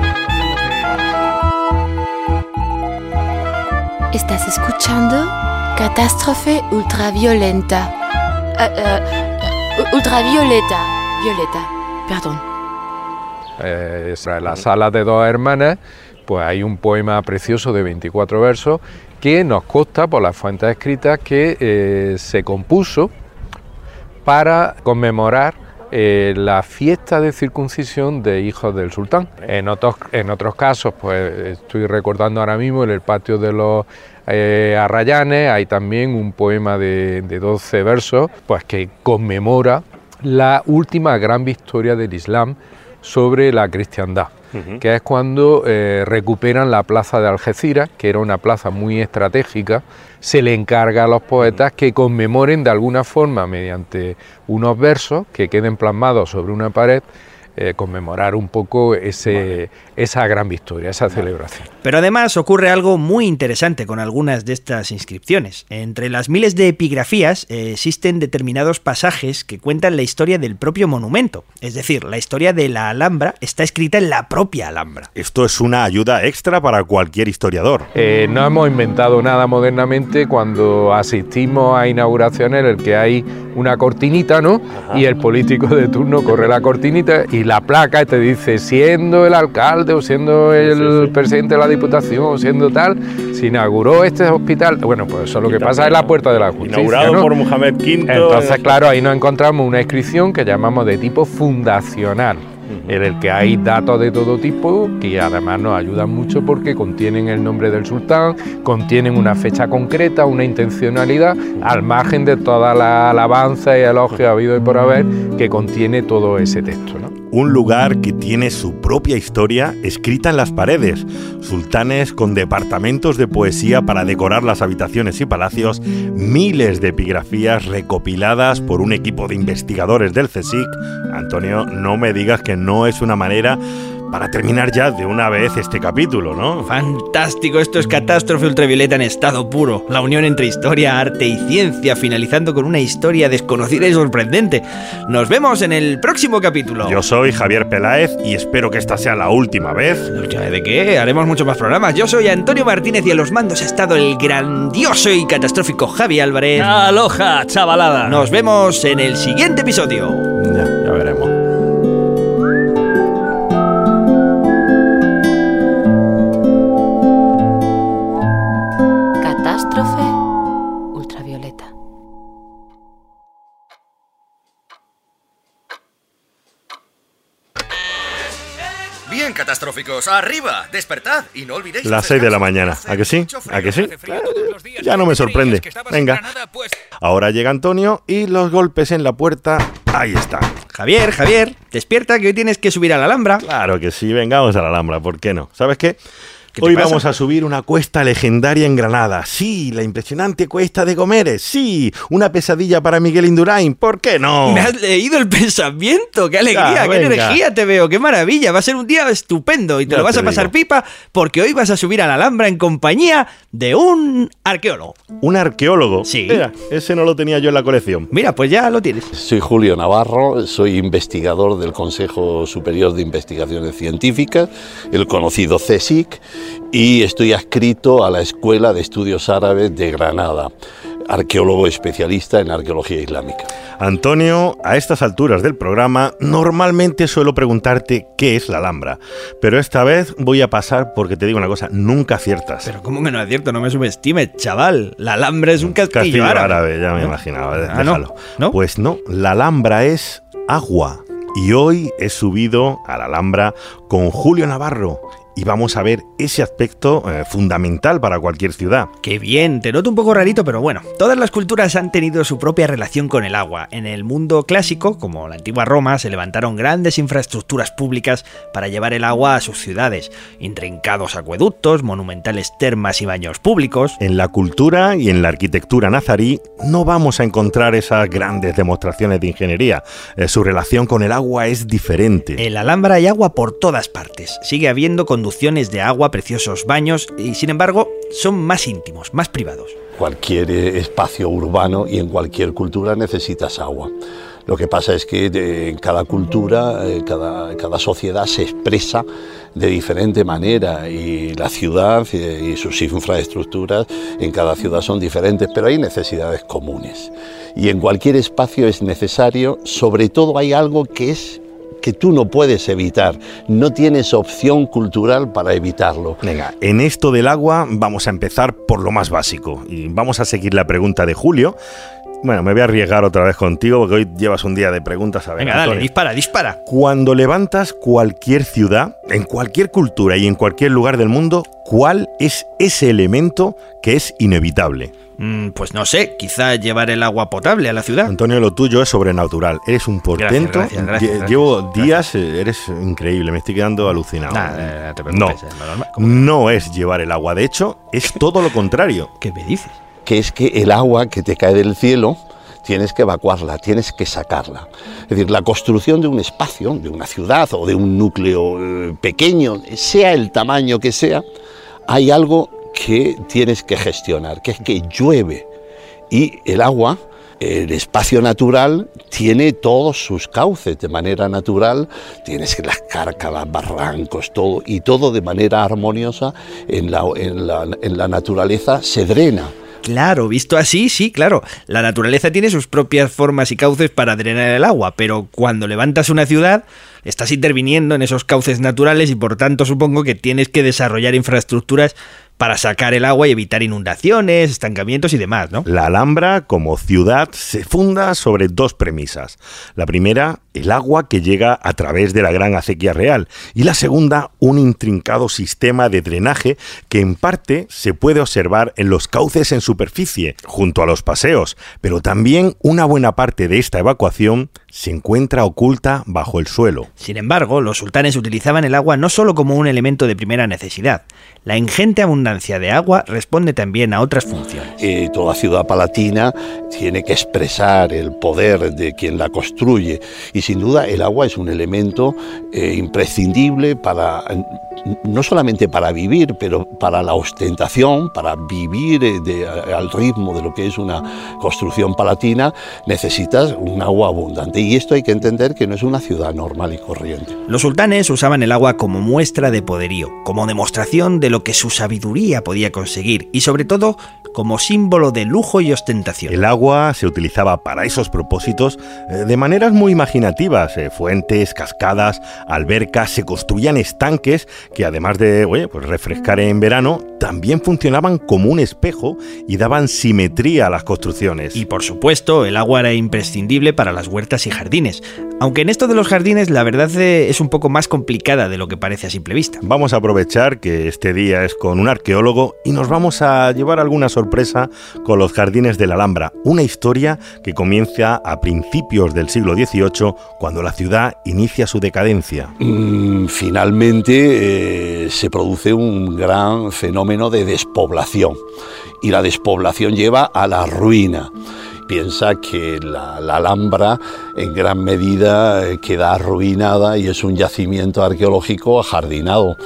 Estás escuchando Catástrofe Ultraviolenta uh, ultravioleta. Violeta, perdón. Eh, en la sala de dos hermanas, pues hay un poema precioso de 24 versos que nos consta por las fuentes escritas que eh, se compuso para conmemorar eh, la fiesta de circuncisión de hijos del sultán. En otros, en otros casos, pues estoy recordando ahora mismo en el patio de los eh, Arrayanes hay también un poema de, de 12 versos pues, que conmemora la última gran victoria del Islam sobre la cristiandad, que es cuando eh, recuperan la plaza de Algeciras, que era una plaza muy estratégica, se le encarga a los poetas que conmemoren de alguna forma, mediante unos versos que queden plasmados sobre una pared, eh, conmemorar un poco ese, esa gran victoria, esa celebración. Pero además ocurre algo muy interesante con algunas de estas inscripciones. Entre las miles de epigrafías eh, existen determinados pasajes que cuentan la historia del propio monumento. Es decir, la historia de la Alhambra está escrita en la propia Alhambra. Esto es una ayuda extra para cualquier historiador. Eh, no hemos inventado nada modernamente cuando asistimos a inauguraciones en el que hay una cortinita, ¿no? Y el político de turno corre la cortinita y la placa te dice, siendo el alcalde o siendo el presidente de la Diputación o siendo tal, se inauguró este hospital. Bueno, pues eso lo que pasa es la puerta de la justicia. Inaugurado por Mohamed V. Entonces, claro, ahí nos encontramos una inscripción que llamamos de tipo fundacional en el que hay datos de todo tipo que además nos ayudan mucho porque contienen el nombre del sultán, contienen una fecha concreta, una intencionalidad, al margen de toda la alabanza y elogio habido y por haber que contiene todo ese texto. ¿no? Un lugar que tiene su propia historia escrita en las paredes, sultanes con departamentos de poesía para decorar las habitaciones y palacios, miles de epigrafías recopiladas por un equipo de investigadores del CSIC. Antonio, no me digas que no es una manera para terminar ya de una vez este capítulo, ¿no? Fantástico, esto es Catástrofe Ultravioleta en estado puro. La unión entre historia, arte y ciencia, finalizando con una historia desconocida y sorprendente. Nos vemos en el próximo capítulo. Yo soy Javier Peláez y espero que esta sea la última vez. ¿La última vez de qué? Haremos muchos más programas. Yo soy Antonio Martínez y a los mandos ha estado el grandioso y catastrófico Javi Álvarez. ¡Aloja, chavalada! Nos vemos en el siguiente episodio. Ya, ya veremos. Catastróficos, arriba, despertad y no olvidéis... Las 6 de la mañana, ¿a que sí? ¿A que sí? Ya no me sorprende. Venga. Ahora llega Antonio y los golpes en la puerta, ahí están. Javier, Javier, despierta que hoy tienes que subir a la Alhambra. Claro que sí, vengamos a la Alhambra, ¿por qué no? ¿Sabes qué? ¿Qué te Hoy pasa? vamos a subir una cuesta legendaria en Granada. Sí, la impresionante cuesta de Gomeres. Sí, una pesadilla para Miguel Indurain. ¿Por qué no? Me has leído el pensamiento, qué alegría, Ya, qué energía te veo, qué maravilla. Va a ser un día estupendo y te Ya lo vas te a pasar digo. pipa porque hoy vas a subir a la Alhambra en compañía de un arqueólogo. ¿Un arqueólogo? Sí. Mira, ese no lo tenía yo en la colección. Mira, pues ya lo tienes. Soy Julio Navarro, soy investigador del Consejo Superior de Investigaciones Científicas, el conocido CSIC, y estoy adscrito a la Escuela de Estudios Árabes de Granada, arqueólogo especialista en arqueología islámica. Antonio, a estas alturas del programa, normalmente suelo preguntarte qué es la Alhambra, pero esta vez voy a pasar porque te digo una cosa, nunca aciertas. Pero ¿cómo que no es cierto? No me subestimes, chaval. La Alhambra es un castillo, Castillo árabe. árabe, ya me ¿No? imaginaba, Ah, déjalo. ¿no? Pues no, la Alhambra es agua. Y hoy he subido a la Alhambra con Julio Navarro y vamos a ver ese aspecto eh, fundamental para cualquier ciudad. Qué bien, te noto un poco rarito, pero bueno, todas las culturas han tenido su propia relación con el agua. En el mundo clásico, como la antigua Roma, se levantaron grandes infraestructuras públicas para llevar el agua a sus ciudades, intrincados acueductos, monumentales termas y baños públicos. En la cultura y en la arquitectura nazarí no vamos a encontrar esas grandes demostraciones de ingeniería. Eh, su relación con el agua es diferente. En la Alhambra hay agua por todas partes. Sigue habiendo conducciones de agua, preciosos baños y sin embargo son más íntimos, más privados. Cualquier eh, espacio urbano y en cualquier cultura necesitas agua. Lo que pasa es que en cada cultura, eh, cada, cada sociedad se expresa de diferente manera y la ciudad y sus infraestructuras en cada ciudad son diferentes, pero hay necesidades comunes. Y en cualquier espacio es necesario, sobre todo hay algo que es que tú no puedes evitar, no tienes opción cultural para evitarlo. Venga, en esto del agua vamos a empezar por lo más básico y vamos a seguir la pregunta de Julio. Bueno, me voy a arriesgar otra vez contigo porque hoy llevas un día de preguntas. A ver, Venga, dale, dispara, dispara. Cuando levantas cualquier ciudad, en cualquier cultura y en cualquier lugar del mundo, ¿cuál es ese elemento que es inevitable? Mm, pues no sé, quizá llevar el agua potable a la ciudad. Antonio, lo tuyo es sobrenatural. Eres un portento. gracias, gracias, Lle- gracias, Llevo días, eh, eres increíble, me estoy quedando alucinado. Nah, eh, no te no, preocupes, es no es llevar el agua. De hecho, es todo lo contrario. ¿Qué me dices? que es que el agua que te cae del cielo tienes que evacuarla, tienes que sacarla. Es decir, la construcción de un espacio, de una ciudad o de un núcleo eh, pequeño, sea el tamaño que sea, hay algo que tienes que gestionar, que es que llueve y el agua el espacio natural tiene todos sus cauces de manera natural, tienes las cárcalas, barrancos, todo, y todo de manera armoniosa en la, en la, en la naturaleza se drena. Claro, visto así, sí, claro. La naturaleza tiene sus propias formas y cauces para drenar el agua, pero cuando levantas una ciudad, estás interviniendo en esos cauces naturales y por tanto supongo que tienes que desarrollar infraestructuras para sacar el agua y evitar inundaciones, estancamientos y demás, ¿no? La Alhambra, como ciudad, se funda sobre dos premisas. La primera, el agua que llega a través de la gran acequia real. Y la segunda, un intrincado sistema de drenaje que en parte se puede observar en los cauces en superficie, junto a los paseos, pero también una buena parte de esta evacuación se encuentra oculta bajo el suelo. Sin embargo, los sultanes utilizaban el agua no solo como un elemento de primera necesidad. La ingente abundancia de agua responde también a otras funciones. Eh, toda ciudad palatina tiene que expresar el poder de quien la construye y sin duda el agua es un elemento eh, imprescindible para no solamente para vivir, pero para la ostentación, para vivir eh, al ritmo de lo que es una construcción palatina, necesitas un agua abundante. Y esto hay que entender que no es una ciudad normal y corriente. Los sultanes usaban el agua como muestra de poderío, como demostración de lo que su sabiduría podía conseguir y sobre todo como símbolo de lujo y ostentación. El agua se utilizaba para esos propósitos eh, de maneras muy imaginativas. Eh, fuentes, cascadas, albercas, se construían estanques que además de pues refrescar en verano, también funcionaban como un espejo y daban simetría a las construcciones. Y por supuesto, el agua era imprescindible para las huertas y jardines. Aunque en esto de los jardines la verdad eh, es un poco más complicada de lo que parece a simple vista. Vamos a aprovechar que este día es con un arqueólogo y nos vamos a llevar alguna sorpresa con los jardines de la Alhambra, una historia que comienza a principios del siglo XVIII cuando la ciudad inicia su decadencia. Mm, finalmente eh, se produce un gran fenómeno de despoblación y la despoblación lleva a la ruina piensa que la, Alhambra en gran medida eh, queda arruinada y es un yacimiento arqueológico ajardinado.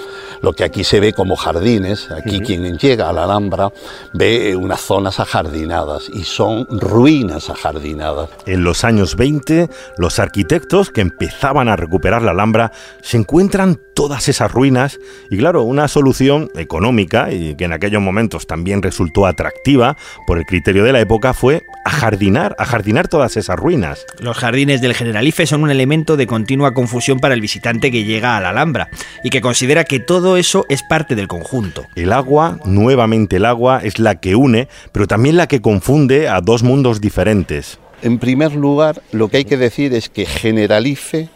Lo que aquí se ve como jardines, aquí quien llega a la Alhambra ve eh, unas zonas ajardinadas y son ruinas ajardinadas. En los años 20, los arquitectos que empezaban a recuperar la Alhambra se encuentran todas esas ruinas y claro, una solución económica y que en aquellos momentos también resultó atractiva por el criterio de la época fue ajardinar, ajardinar todas esas ruinas. Los jardines del Generalife son un elemento de continua confusión para el visitante que llega a la Alhambra y que considera que todo eso es parte del conjunto. El agua, nuevamente el agua, es la que une, pero también la que confunde a dos mundos diferentes. En primer lugar, lo que hay que decir es que Generalife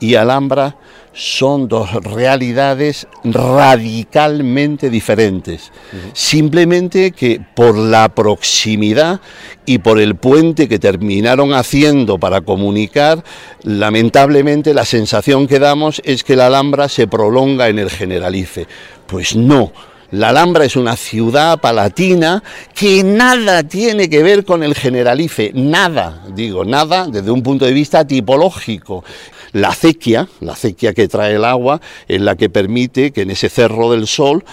y Alhambra son dos realidades radicalmente diferentes. Simplemente que por la proximidad y por el puente que terminaron haciendo para comunicar, lamentablemente la sensación que damos es que la Alhambra se prolonga en el Generalife. Pues no. La Alhambra es una ciudad palatina que nada tiene que ver con el Generalife, nada, digo, nada desde un punto de vista tipológico. La acequia, la acequia que trae el agua, es la que permite que en ese cerro del sol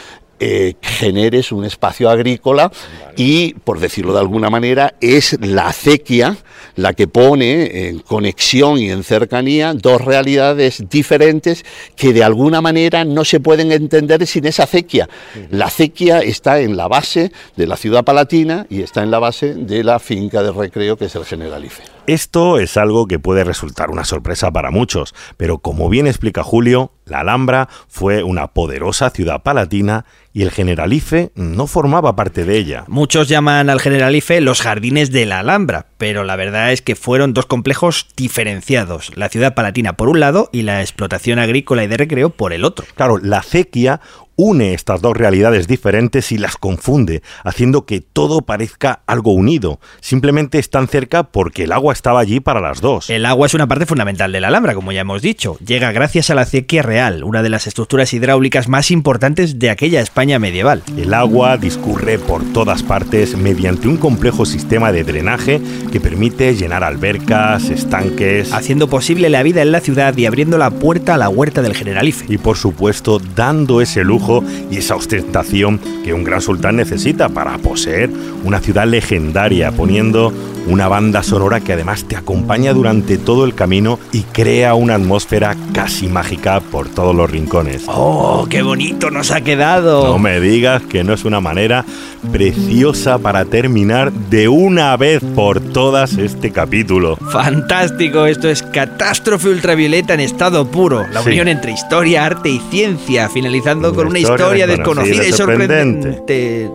eh, generes un espacio agrícola y, por decirlo de alguna manera, es la acequia la que pone en conexión y en cercanía dos realidades diferentes que de alguna manera no se pueden entender sin esa acequia. La acequia está en la base de la ciudad palatina y está en la base de la finca de recreo que es el Generalife. Esto es algo que puede resultar una sorpresa para muchos, pero como bien explica Julio, la Alhambra fue una poderosa ciudad palatina y el Generalife no formaba parte de ella. Muchos llaman al Generalife los jardines de la Alhambra, pero la verdad es que fueron dos complejos diferenciados, la ciudad palatina por un lado y la explotación agrícola y de recreo por el otro. Claro, la acequia une estas dos realidades diferentes y las confunde, haciendo que todo parezca algo unido. Simplemente están cerca porque el agua estaba allí para las dos. El agua es una parte fundamental de la Alhambra, como ya hemos dicho. Llega gracias a la acequia real, una de las estructuras hidráulicas más importantes de aquella España medieval. El agua discurre por todas partes mediante un complejo sistema de drenaje que permite llenar albercas, estanques, haciendo posible la vida en la ciudad y abriendo la puerta a la huerta del Generalife. Y por supuesto, dando ese lujo y esa ostentación que un gran sultán necesita para poseer una ciudad legendaria, poniendo una banda sonora que además te acompaña durante todo el camino y crea una atmósfera casi mágica por todos los rincones. ¡Oh, qué bonito nos ha quedado! No me digas que no es una manera preciosa para terminar de una vez por todas este capítulo. Fantástico, esto es Catástrofe Ultravioleta en estado puro, la Sí. unión entre historia, arte y ciencia, finalizando con una historia desconocida y sorprendente. sorprendente. Eh,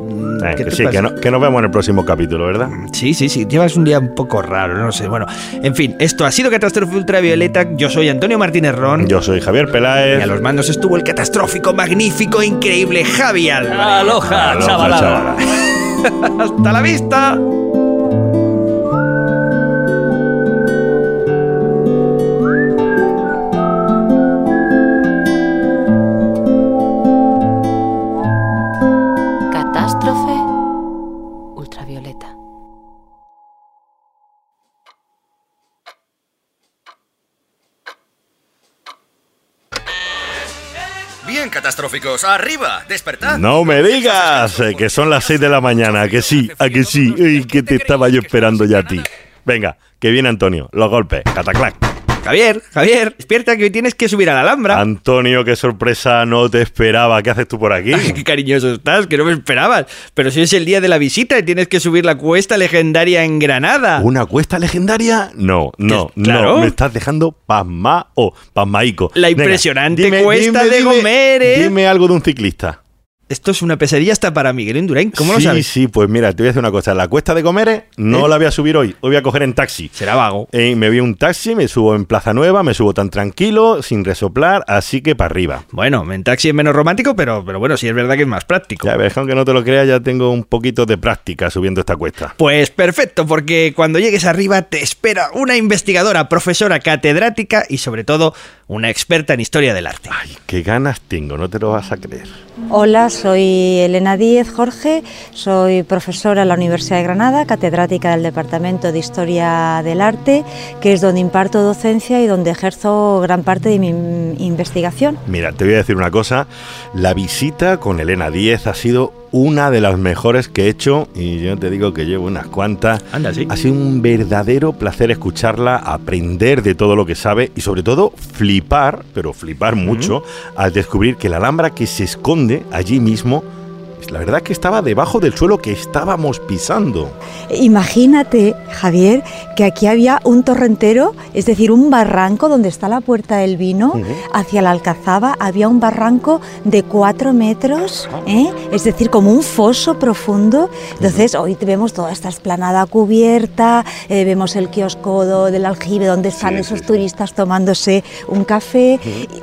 ¿qué que te sí, pasa? que, no- que nos vemos en el próximo capítulo, ¿verdad? Sí, sí, sí, llevas un día un poco raro, no sé. Bueno, en fin, esto ha sido Catástrofe Ultravioleta. Yo soy Antonio Martínez Ron. Yo soy Javier Peláez. Y a los mandos estuvo el catastrófico, magnífico, increíble Javi Álvarez. Aloha, chavalada. chavala. Hasta la vista. Arriba, despertad. No me digas eh, que son las 6 de la mañana, que sí, a que sí, y que te estaba yo esperando ya a ti. Venga, que viene Antonio, los golpes, cataclac. Javier, Javier, despierta que hoy tienes que subir a la Alhambra. Antonio, qué sorpresa, no te esperaba. ¿Qué haces tú por aquí? Ay, qué cariñoso estás, que no me esperabas. Pero si es el día de la visita y tienes que subir la cuesta legendaria en Granada. ¿Una cuesta legendaria? No, no, Claro. no. Me estás dejando pasma o pasmaico. La Venga, impresionante cuesta de dime, Gomere. Dime algo de un ciclista. Esto es una pesadilla hasta para Miguel Indurain. ¿Cómo sí, lo sabes? Sí, pues mira, te voy a decir una cosa. La cuesta de Gomere no ¿Eh? la voy a subir hoy. Hoy voy a coger en taxi. Será vago. Eh, me voy a un taxi, me subo en Plaza Nueva, me subo tan tranquilo, sin resoplar, así que para arriba. Bueno, en taxi es menos romántico, pero, pero bueno, sí es verdad que es más práctico. Ya ves, aunque no te lo creas, ya tengo un poquito de práctica subiendo esta cuesta. Pues perfecto, porque cuando llegues arriba te espera una investigadora, profesora, catedrática y sobre todo una experta en historia del arte. Ay, qué ganas tengo, no te lo vas a creer. Hola, soy Elena Díez Jorge, soy profesora en la Universidad de Granada, catedrática del Departamento de Historia del Arte, que es donde imparto docencia y donde ejerzo gran parte de mi investigación. Mira, te voy a decir una cosa. La visita con Elena Díez ha sido una de las mejores que he hecho y yo te digo que llevo unas cuantas. Anda, sí. Ha sido un verdadero placer escucharla, aprender de todo lo que sabe y sobre todo flipar, pero flipar mucho, al descubrir que la Alhambra que se esconde allí mismo, la verdad que estaba debajo del suelo que estábamos pisando. Imagínate, Javier, que aquí había un torrentero, es decir, un barranco donde está la puerta del vino, hacia la Alcazaba había un barranco de cuatro metros, ¿eh? es decir, como un foso profundo. Entonces, hoy vemos toda esta esplanada cubierta, eh, vemos el kiosco del aljibe donde están Sí, esos sí, sí. turistas tomándose un café,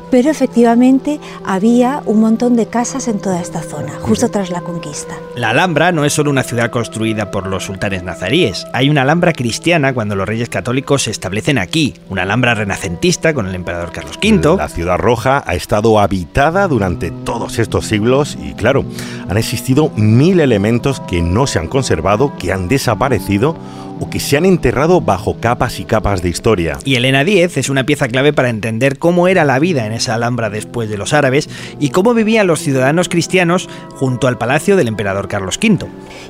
pero efectivamente había un montón de casas en toda esta zona, justo tras la conquista. La Alhambra no es solo una ciudad construida por los sultanes nazaríes. Hay una Alhambra cristiana cuando los reyes católicos se establecen aquí. Una Alhambra renacentista con el emperador Carlos V. La ciudad roja ha estado habitada durante todos estos siglos y claro, han existido mil elementos que no se han conservado, que han desaparecido o que se han enterrado bajo capas y capas de historia. Y Elena Díez es una pieza clave para entender cómo era la vida en esa Alhambra después de los árabes y cómo vivían los ciudadanos cristianos junto al palacio del emperador Carlos V.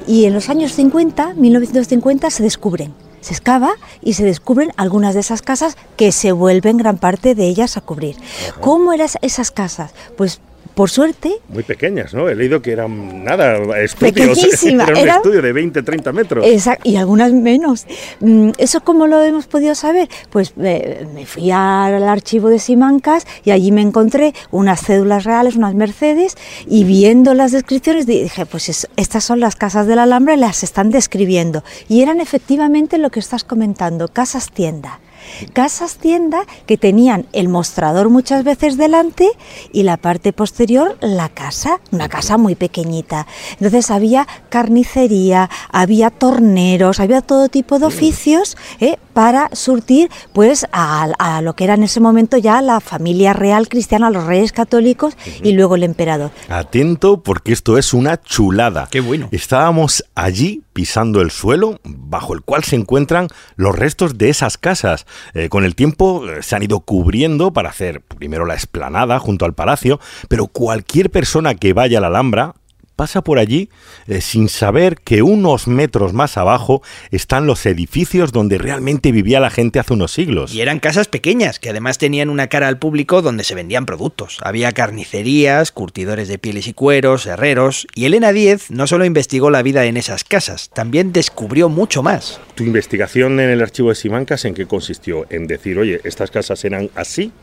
Y en los años 50, 1950, se descubren. Se excava y se descubren algunas de esas casas que se vuelven gran parte de ellas a cubrir. ¿Cómo eran esas casas? Pues por suerte, Muy pequeñas, ¿no? He leído que eran nada, estudios. Pequeñísima, Era un era- estudio de 20, 30 metros. esa- y algunas menos. Mm, ¿Eso cómo lo hemos podido saber? Pues eh, me fui al archivo de Simancas y allí me encontré unas cédulas reales, unas Mercedes, y viendo las descripciones dije, pues es- estas son las casas de la Alhambra y las están describiendo. Y eran efectivamente lo que estás comentando, casas tienda. Casas tienda que tenían el mostrador muchas veces delante y la parte posterior la casa, una casa muy pequeñita. Entonces había carnicería, había torneros, había todo tipo de oficios ¿eh? para surtir pues a, a lo que era en ese momento ya la familia real cristiana, los reyes católicos y luego el emperador. Atento porque esto es una chulada. Qué bueno. Estábamos allí pisando el suelo bajo el cual se encuentran los restos de esas casas. Eh, con el tiempo eh, se han ido cubriendo para hacer primero la esplanada junto al palacio, pero cualquier persona que vaya a la Alhambra pasa por allí eh, sin saber que unos metros más abajo están los edificios donde realmente vivía la gente hace unos siglos. Y eran casas pequeñas, que además tenían una cara al público donde se vendían productos. Había carnicerías, curtidores de pieles y cueros, herreros, y Elena Díez no solo investigó la vida en esas casas, también descubrió mucho más. ¿Tu investigación en el archivo de Simancas en qué consistió? En decir, oye, ¿estas casas eran así?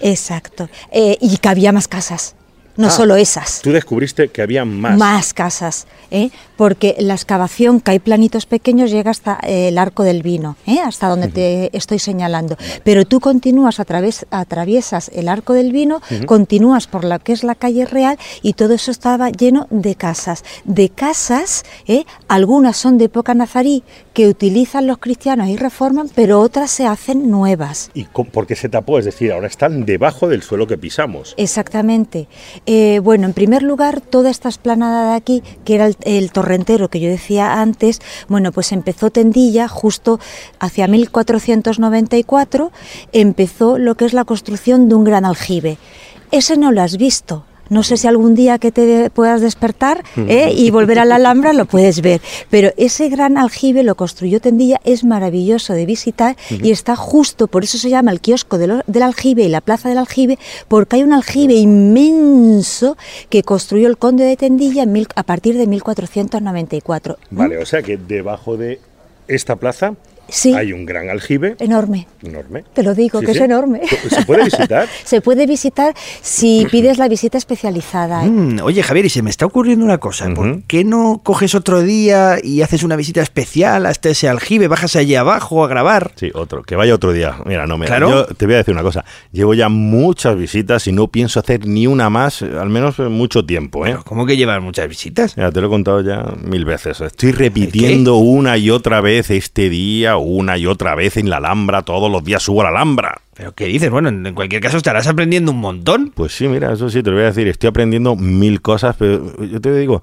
Exacto. Eh, y que había más casas. No Ah, solo esas. Tú descubriste que había más. Más casas, ¿eh? porque la excavación, que hay planitos pequeños, llega hasta eh, el arco del vino, ¿eh? hasta donde te estoy señalando. Pero tú continúas, a través, atraviesas el arco del vino, Ujú. continúas por la que es la calle real y todo eso estaba lleno de casas. De casas, ¿eh? algunas son de época nazarí, que utilizan los cristianos y reforman, pero otras se hacen nuevas. ¿Y por qué se tapó? Es decir, ahora están debajo del suelo que pisamos. Exactamente. Eh, bueno, en primer lugar, toda esta esplanada de aquí, que era el, el torrentero que yo decía antes, bueno, pues empezó Tendilla justo hacia 1494, empezó lo que es la construcción de un gran aljibe. Ese no lo has visto. No sé si algún día que te puedas despertar ¿eh? y volver a la Alhambra lo puedes ver. Pero ese gran aljibe lo construyó Tendilla, es maravilloso de visitar y está justo, por eso se llama el kiosco del, del aljibe y la plaza del aljibe, porque hay un aljibe inmenso que construyó el conde de Tendilla en mil- a partir de 1494. Vale, o sea que debajo de esta plaza Sí. hay un gran aljibe Enorme. enorme. Te lo digo, Sí, que sí. es enorme. ¿Se puede visitar? Se puede visitar si pides la visita especializada. ¿eh? Mm, oye, Javier, y se me está ocurriendo una cosa. ¿Por qué no coges otro día y haces una visita especial hasta ese aljibe? Bajas allí abajo a grabar. Sí, otro, que vaya otro día. Mira, no me Claro. Yo te voy a decir una cosa. Llevo ya muchas visitas y no pienso hacer ni una más, eh, al menos en mucho tiempo. ¿eh? ¿Cómo que llevas muchas visitas? Ya te lo he contado ya mil veces. Estoy repitiendo una y otra vez este día, una y otra vez en la Alhambra. Todos los días subo a la Alhambra. ¿Pero qué dices? Bueno, en en cualquier caso estarás aprendiendo un montón. Pues sí, mira, eso sí, te lo voy a decir. Estoy aprendiendo mil cosas, pero yo te digo,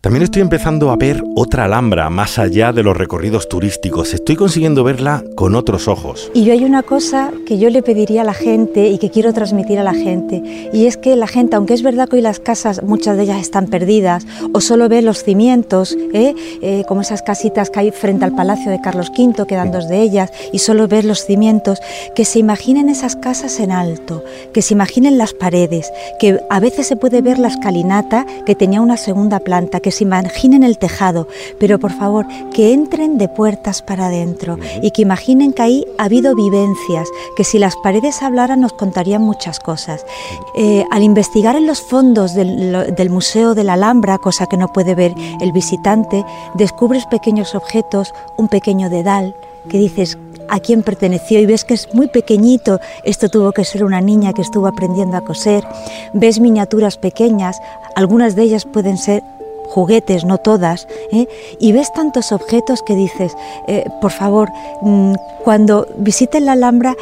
también estoy empezando a ver otra Alhambra más allá de los recorridos turísticos. Estoy consiguiendo verla con otros ojos. Y yo hay una cosa que yo le pediría a la gente y que quiero transmitir a la gente, y es que la gente, aunque es verdad que hoy las casas, muchas de ellas están perdidas, o solo ve los cimientos, ¿eh? Eh, como esas casitas que hay frente al Palacio de Carlos V, quedan dos de ellas, y solo ves los cimientos, que se imaginen esas casas en alto, que se imaginen las paredes, que a veces se puede ver la escalinata que tenía una segunda planta, se imaginen el tejado, pero por favor, que entren de puertas para adentro y que imaginen que ahí ha habido vivencias, que si las paredes hablaran nos contarían muchas cosas. Eh, al investigar en los fondos del, del Museo de la Alhambra, cosa que no puede ver el visitante, descubres pequeños objetos, un pequeño dedal, que dices, a quién perteneció y ves que es muy pequeñito, esto tuvo que ser una niña que estuvo aprendiendo a coser, ves miniaturas pequeñas, algunas de ellas pueden ser juguetes, no todas, ¿eh? y ves tantos objetos que dices, eh, por favor, mm, cuando visiten la Alhambra,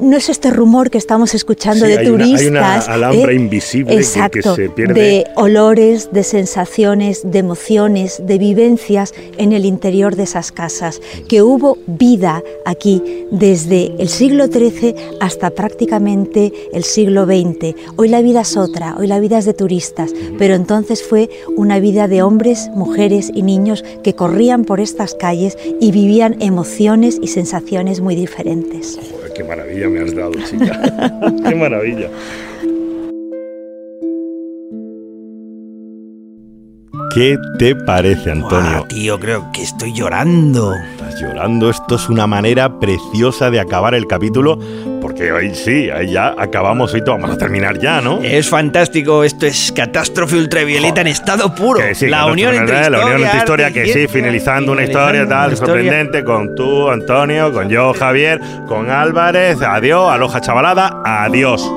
no es este rumor que estamos escuchando Sí, de hay una- hay turistas. una Alhambra ¿eh? invisible que- que Exacto, se pierde. de olores, de sensaciones, de emociones, de vivencias en el interior de esas casas, que hubo vida aquí desde el siglo XIII hasta prácticamente el siglo XX. Hoy la vida es otra, hoy la vida es de turistas, pero entonces fue una vida de hombres, mujeres y niños que corrían por estas calles y vivían emociones y sensaciones muy diferentes. Qué maravilla me has dado, chica. qué maravilla. ¿Qué te parece, Antonio? Tío, creo que estoy llorando. Estás llorando. Esto es una manera preciosa de acabar el capítulo, porque hoy sí, ahí ya acabamos, hoy vamos a terminar ya, ¿no? Es fantástico, esto es catástrofe ultravioleta en estado puro. Sí, la unión entre la historia, unión entre historia, que sí, finalizando una historia tal, una historia. sorprendente, con tú, Antonio, con yo, Javier, con Álvarez, adiós, aloja chavalada, adiós.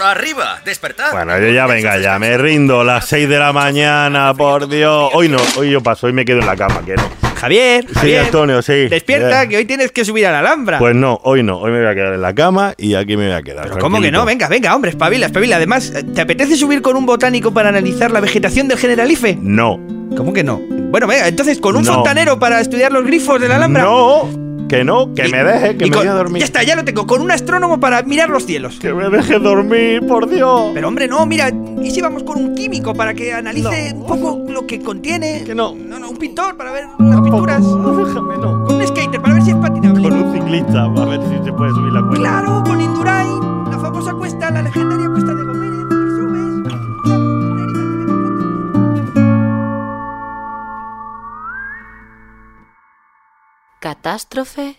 Arriba, despertad. Bueno, yo ya venga, ya me rindo, las 6 de la mañana, por Dios. Hoy no, hoy yo paso, hoy me quedo en la cama, que no. Javier, Sí, Javier, Antonio, sí. despierta, Eh, que hoy tienes que subir a la Alhambra. Pues no, hoy no, hoy me voy a quedar en la cama y aquí me voy a quedar. Pero ¿Cómo que tranquilito. no? Venga, venga, hombre, espabila, espabila. Además, ¿te apetece subir con un botánico para analizar la vegetación del Generalife? No. ¿Cómo que no? Bueno, venga, entonces, ¿con un No. fontanero para estudiar los grifos de la Alhambra? No, que no, que Y- me deje, que me a dormir. Ya está, ya lo tengo. Con un astrónomo para mirar los cielos. Que me deje dormir, por Dios. Pero hombre, no, mira, ¿y si vamos con un químico para que analice un poco lo que contiene? Que no. No, no, un pintor para ver las pinturas. No, déjame, no. Con un skater para ver si es patinable. Con un ciclista, a ver si se puede subir la cuesta. Claro, con Indurain, la famosa cuesta, la legendaria cuesta de Gómez. Catástrofe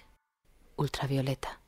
ultravioleta.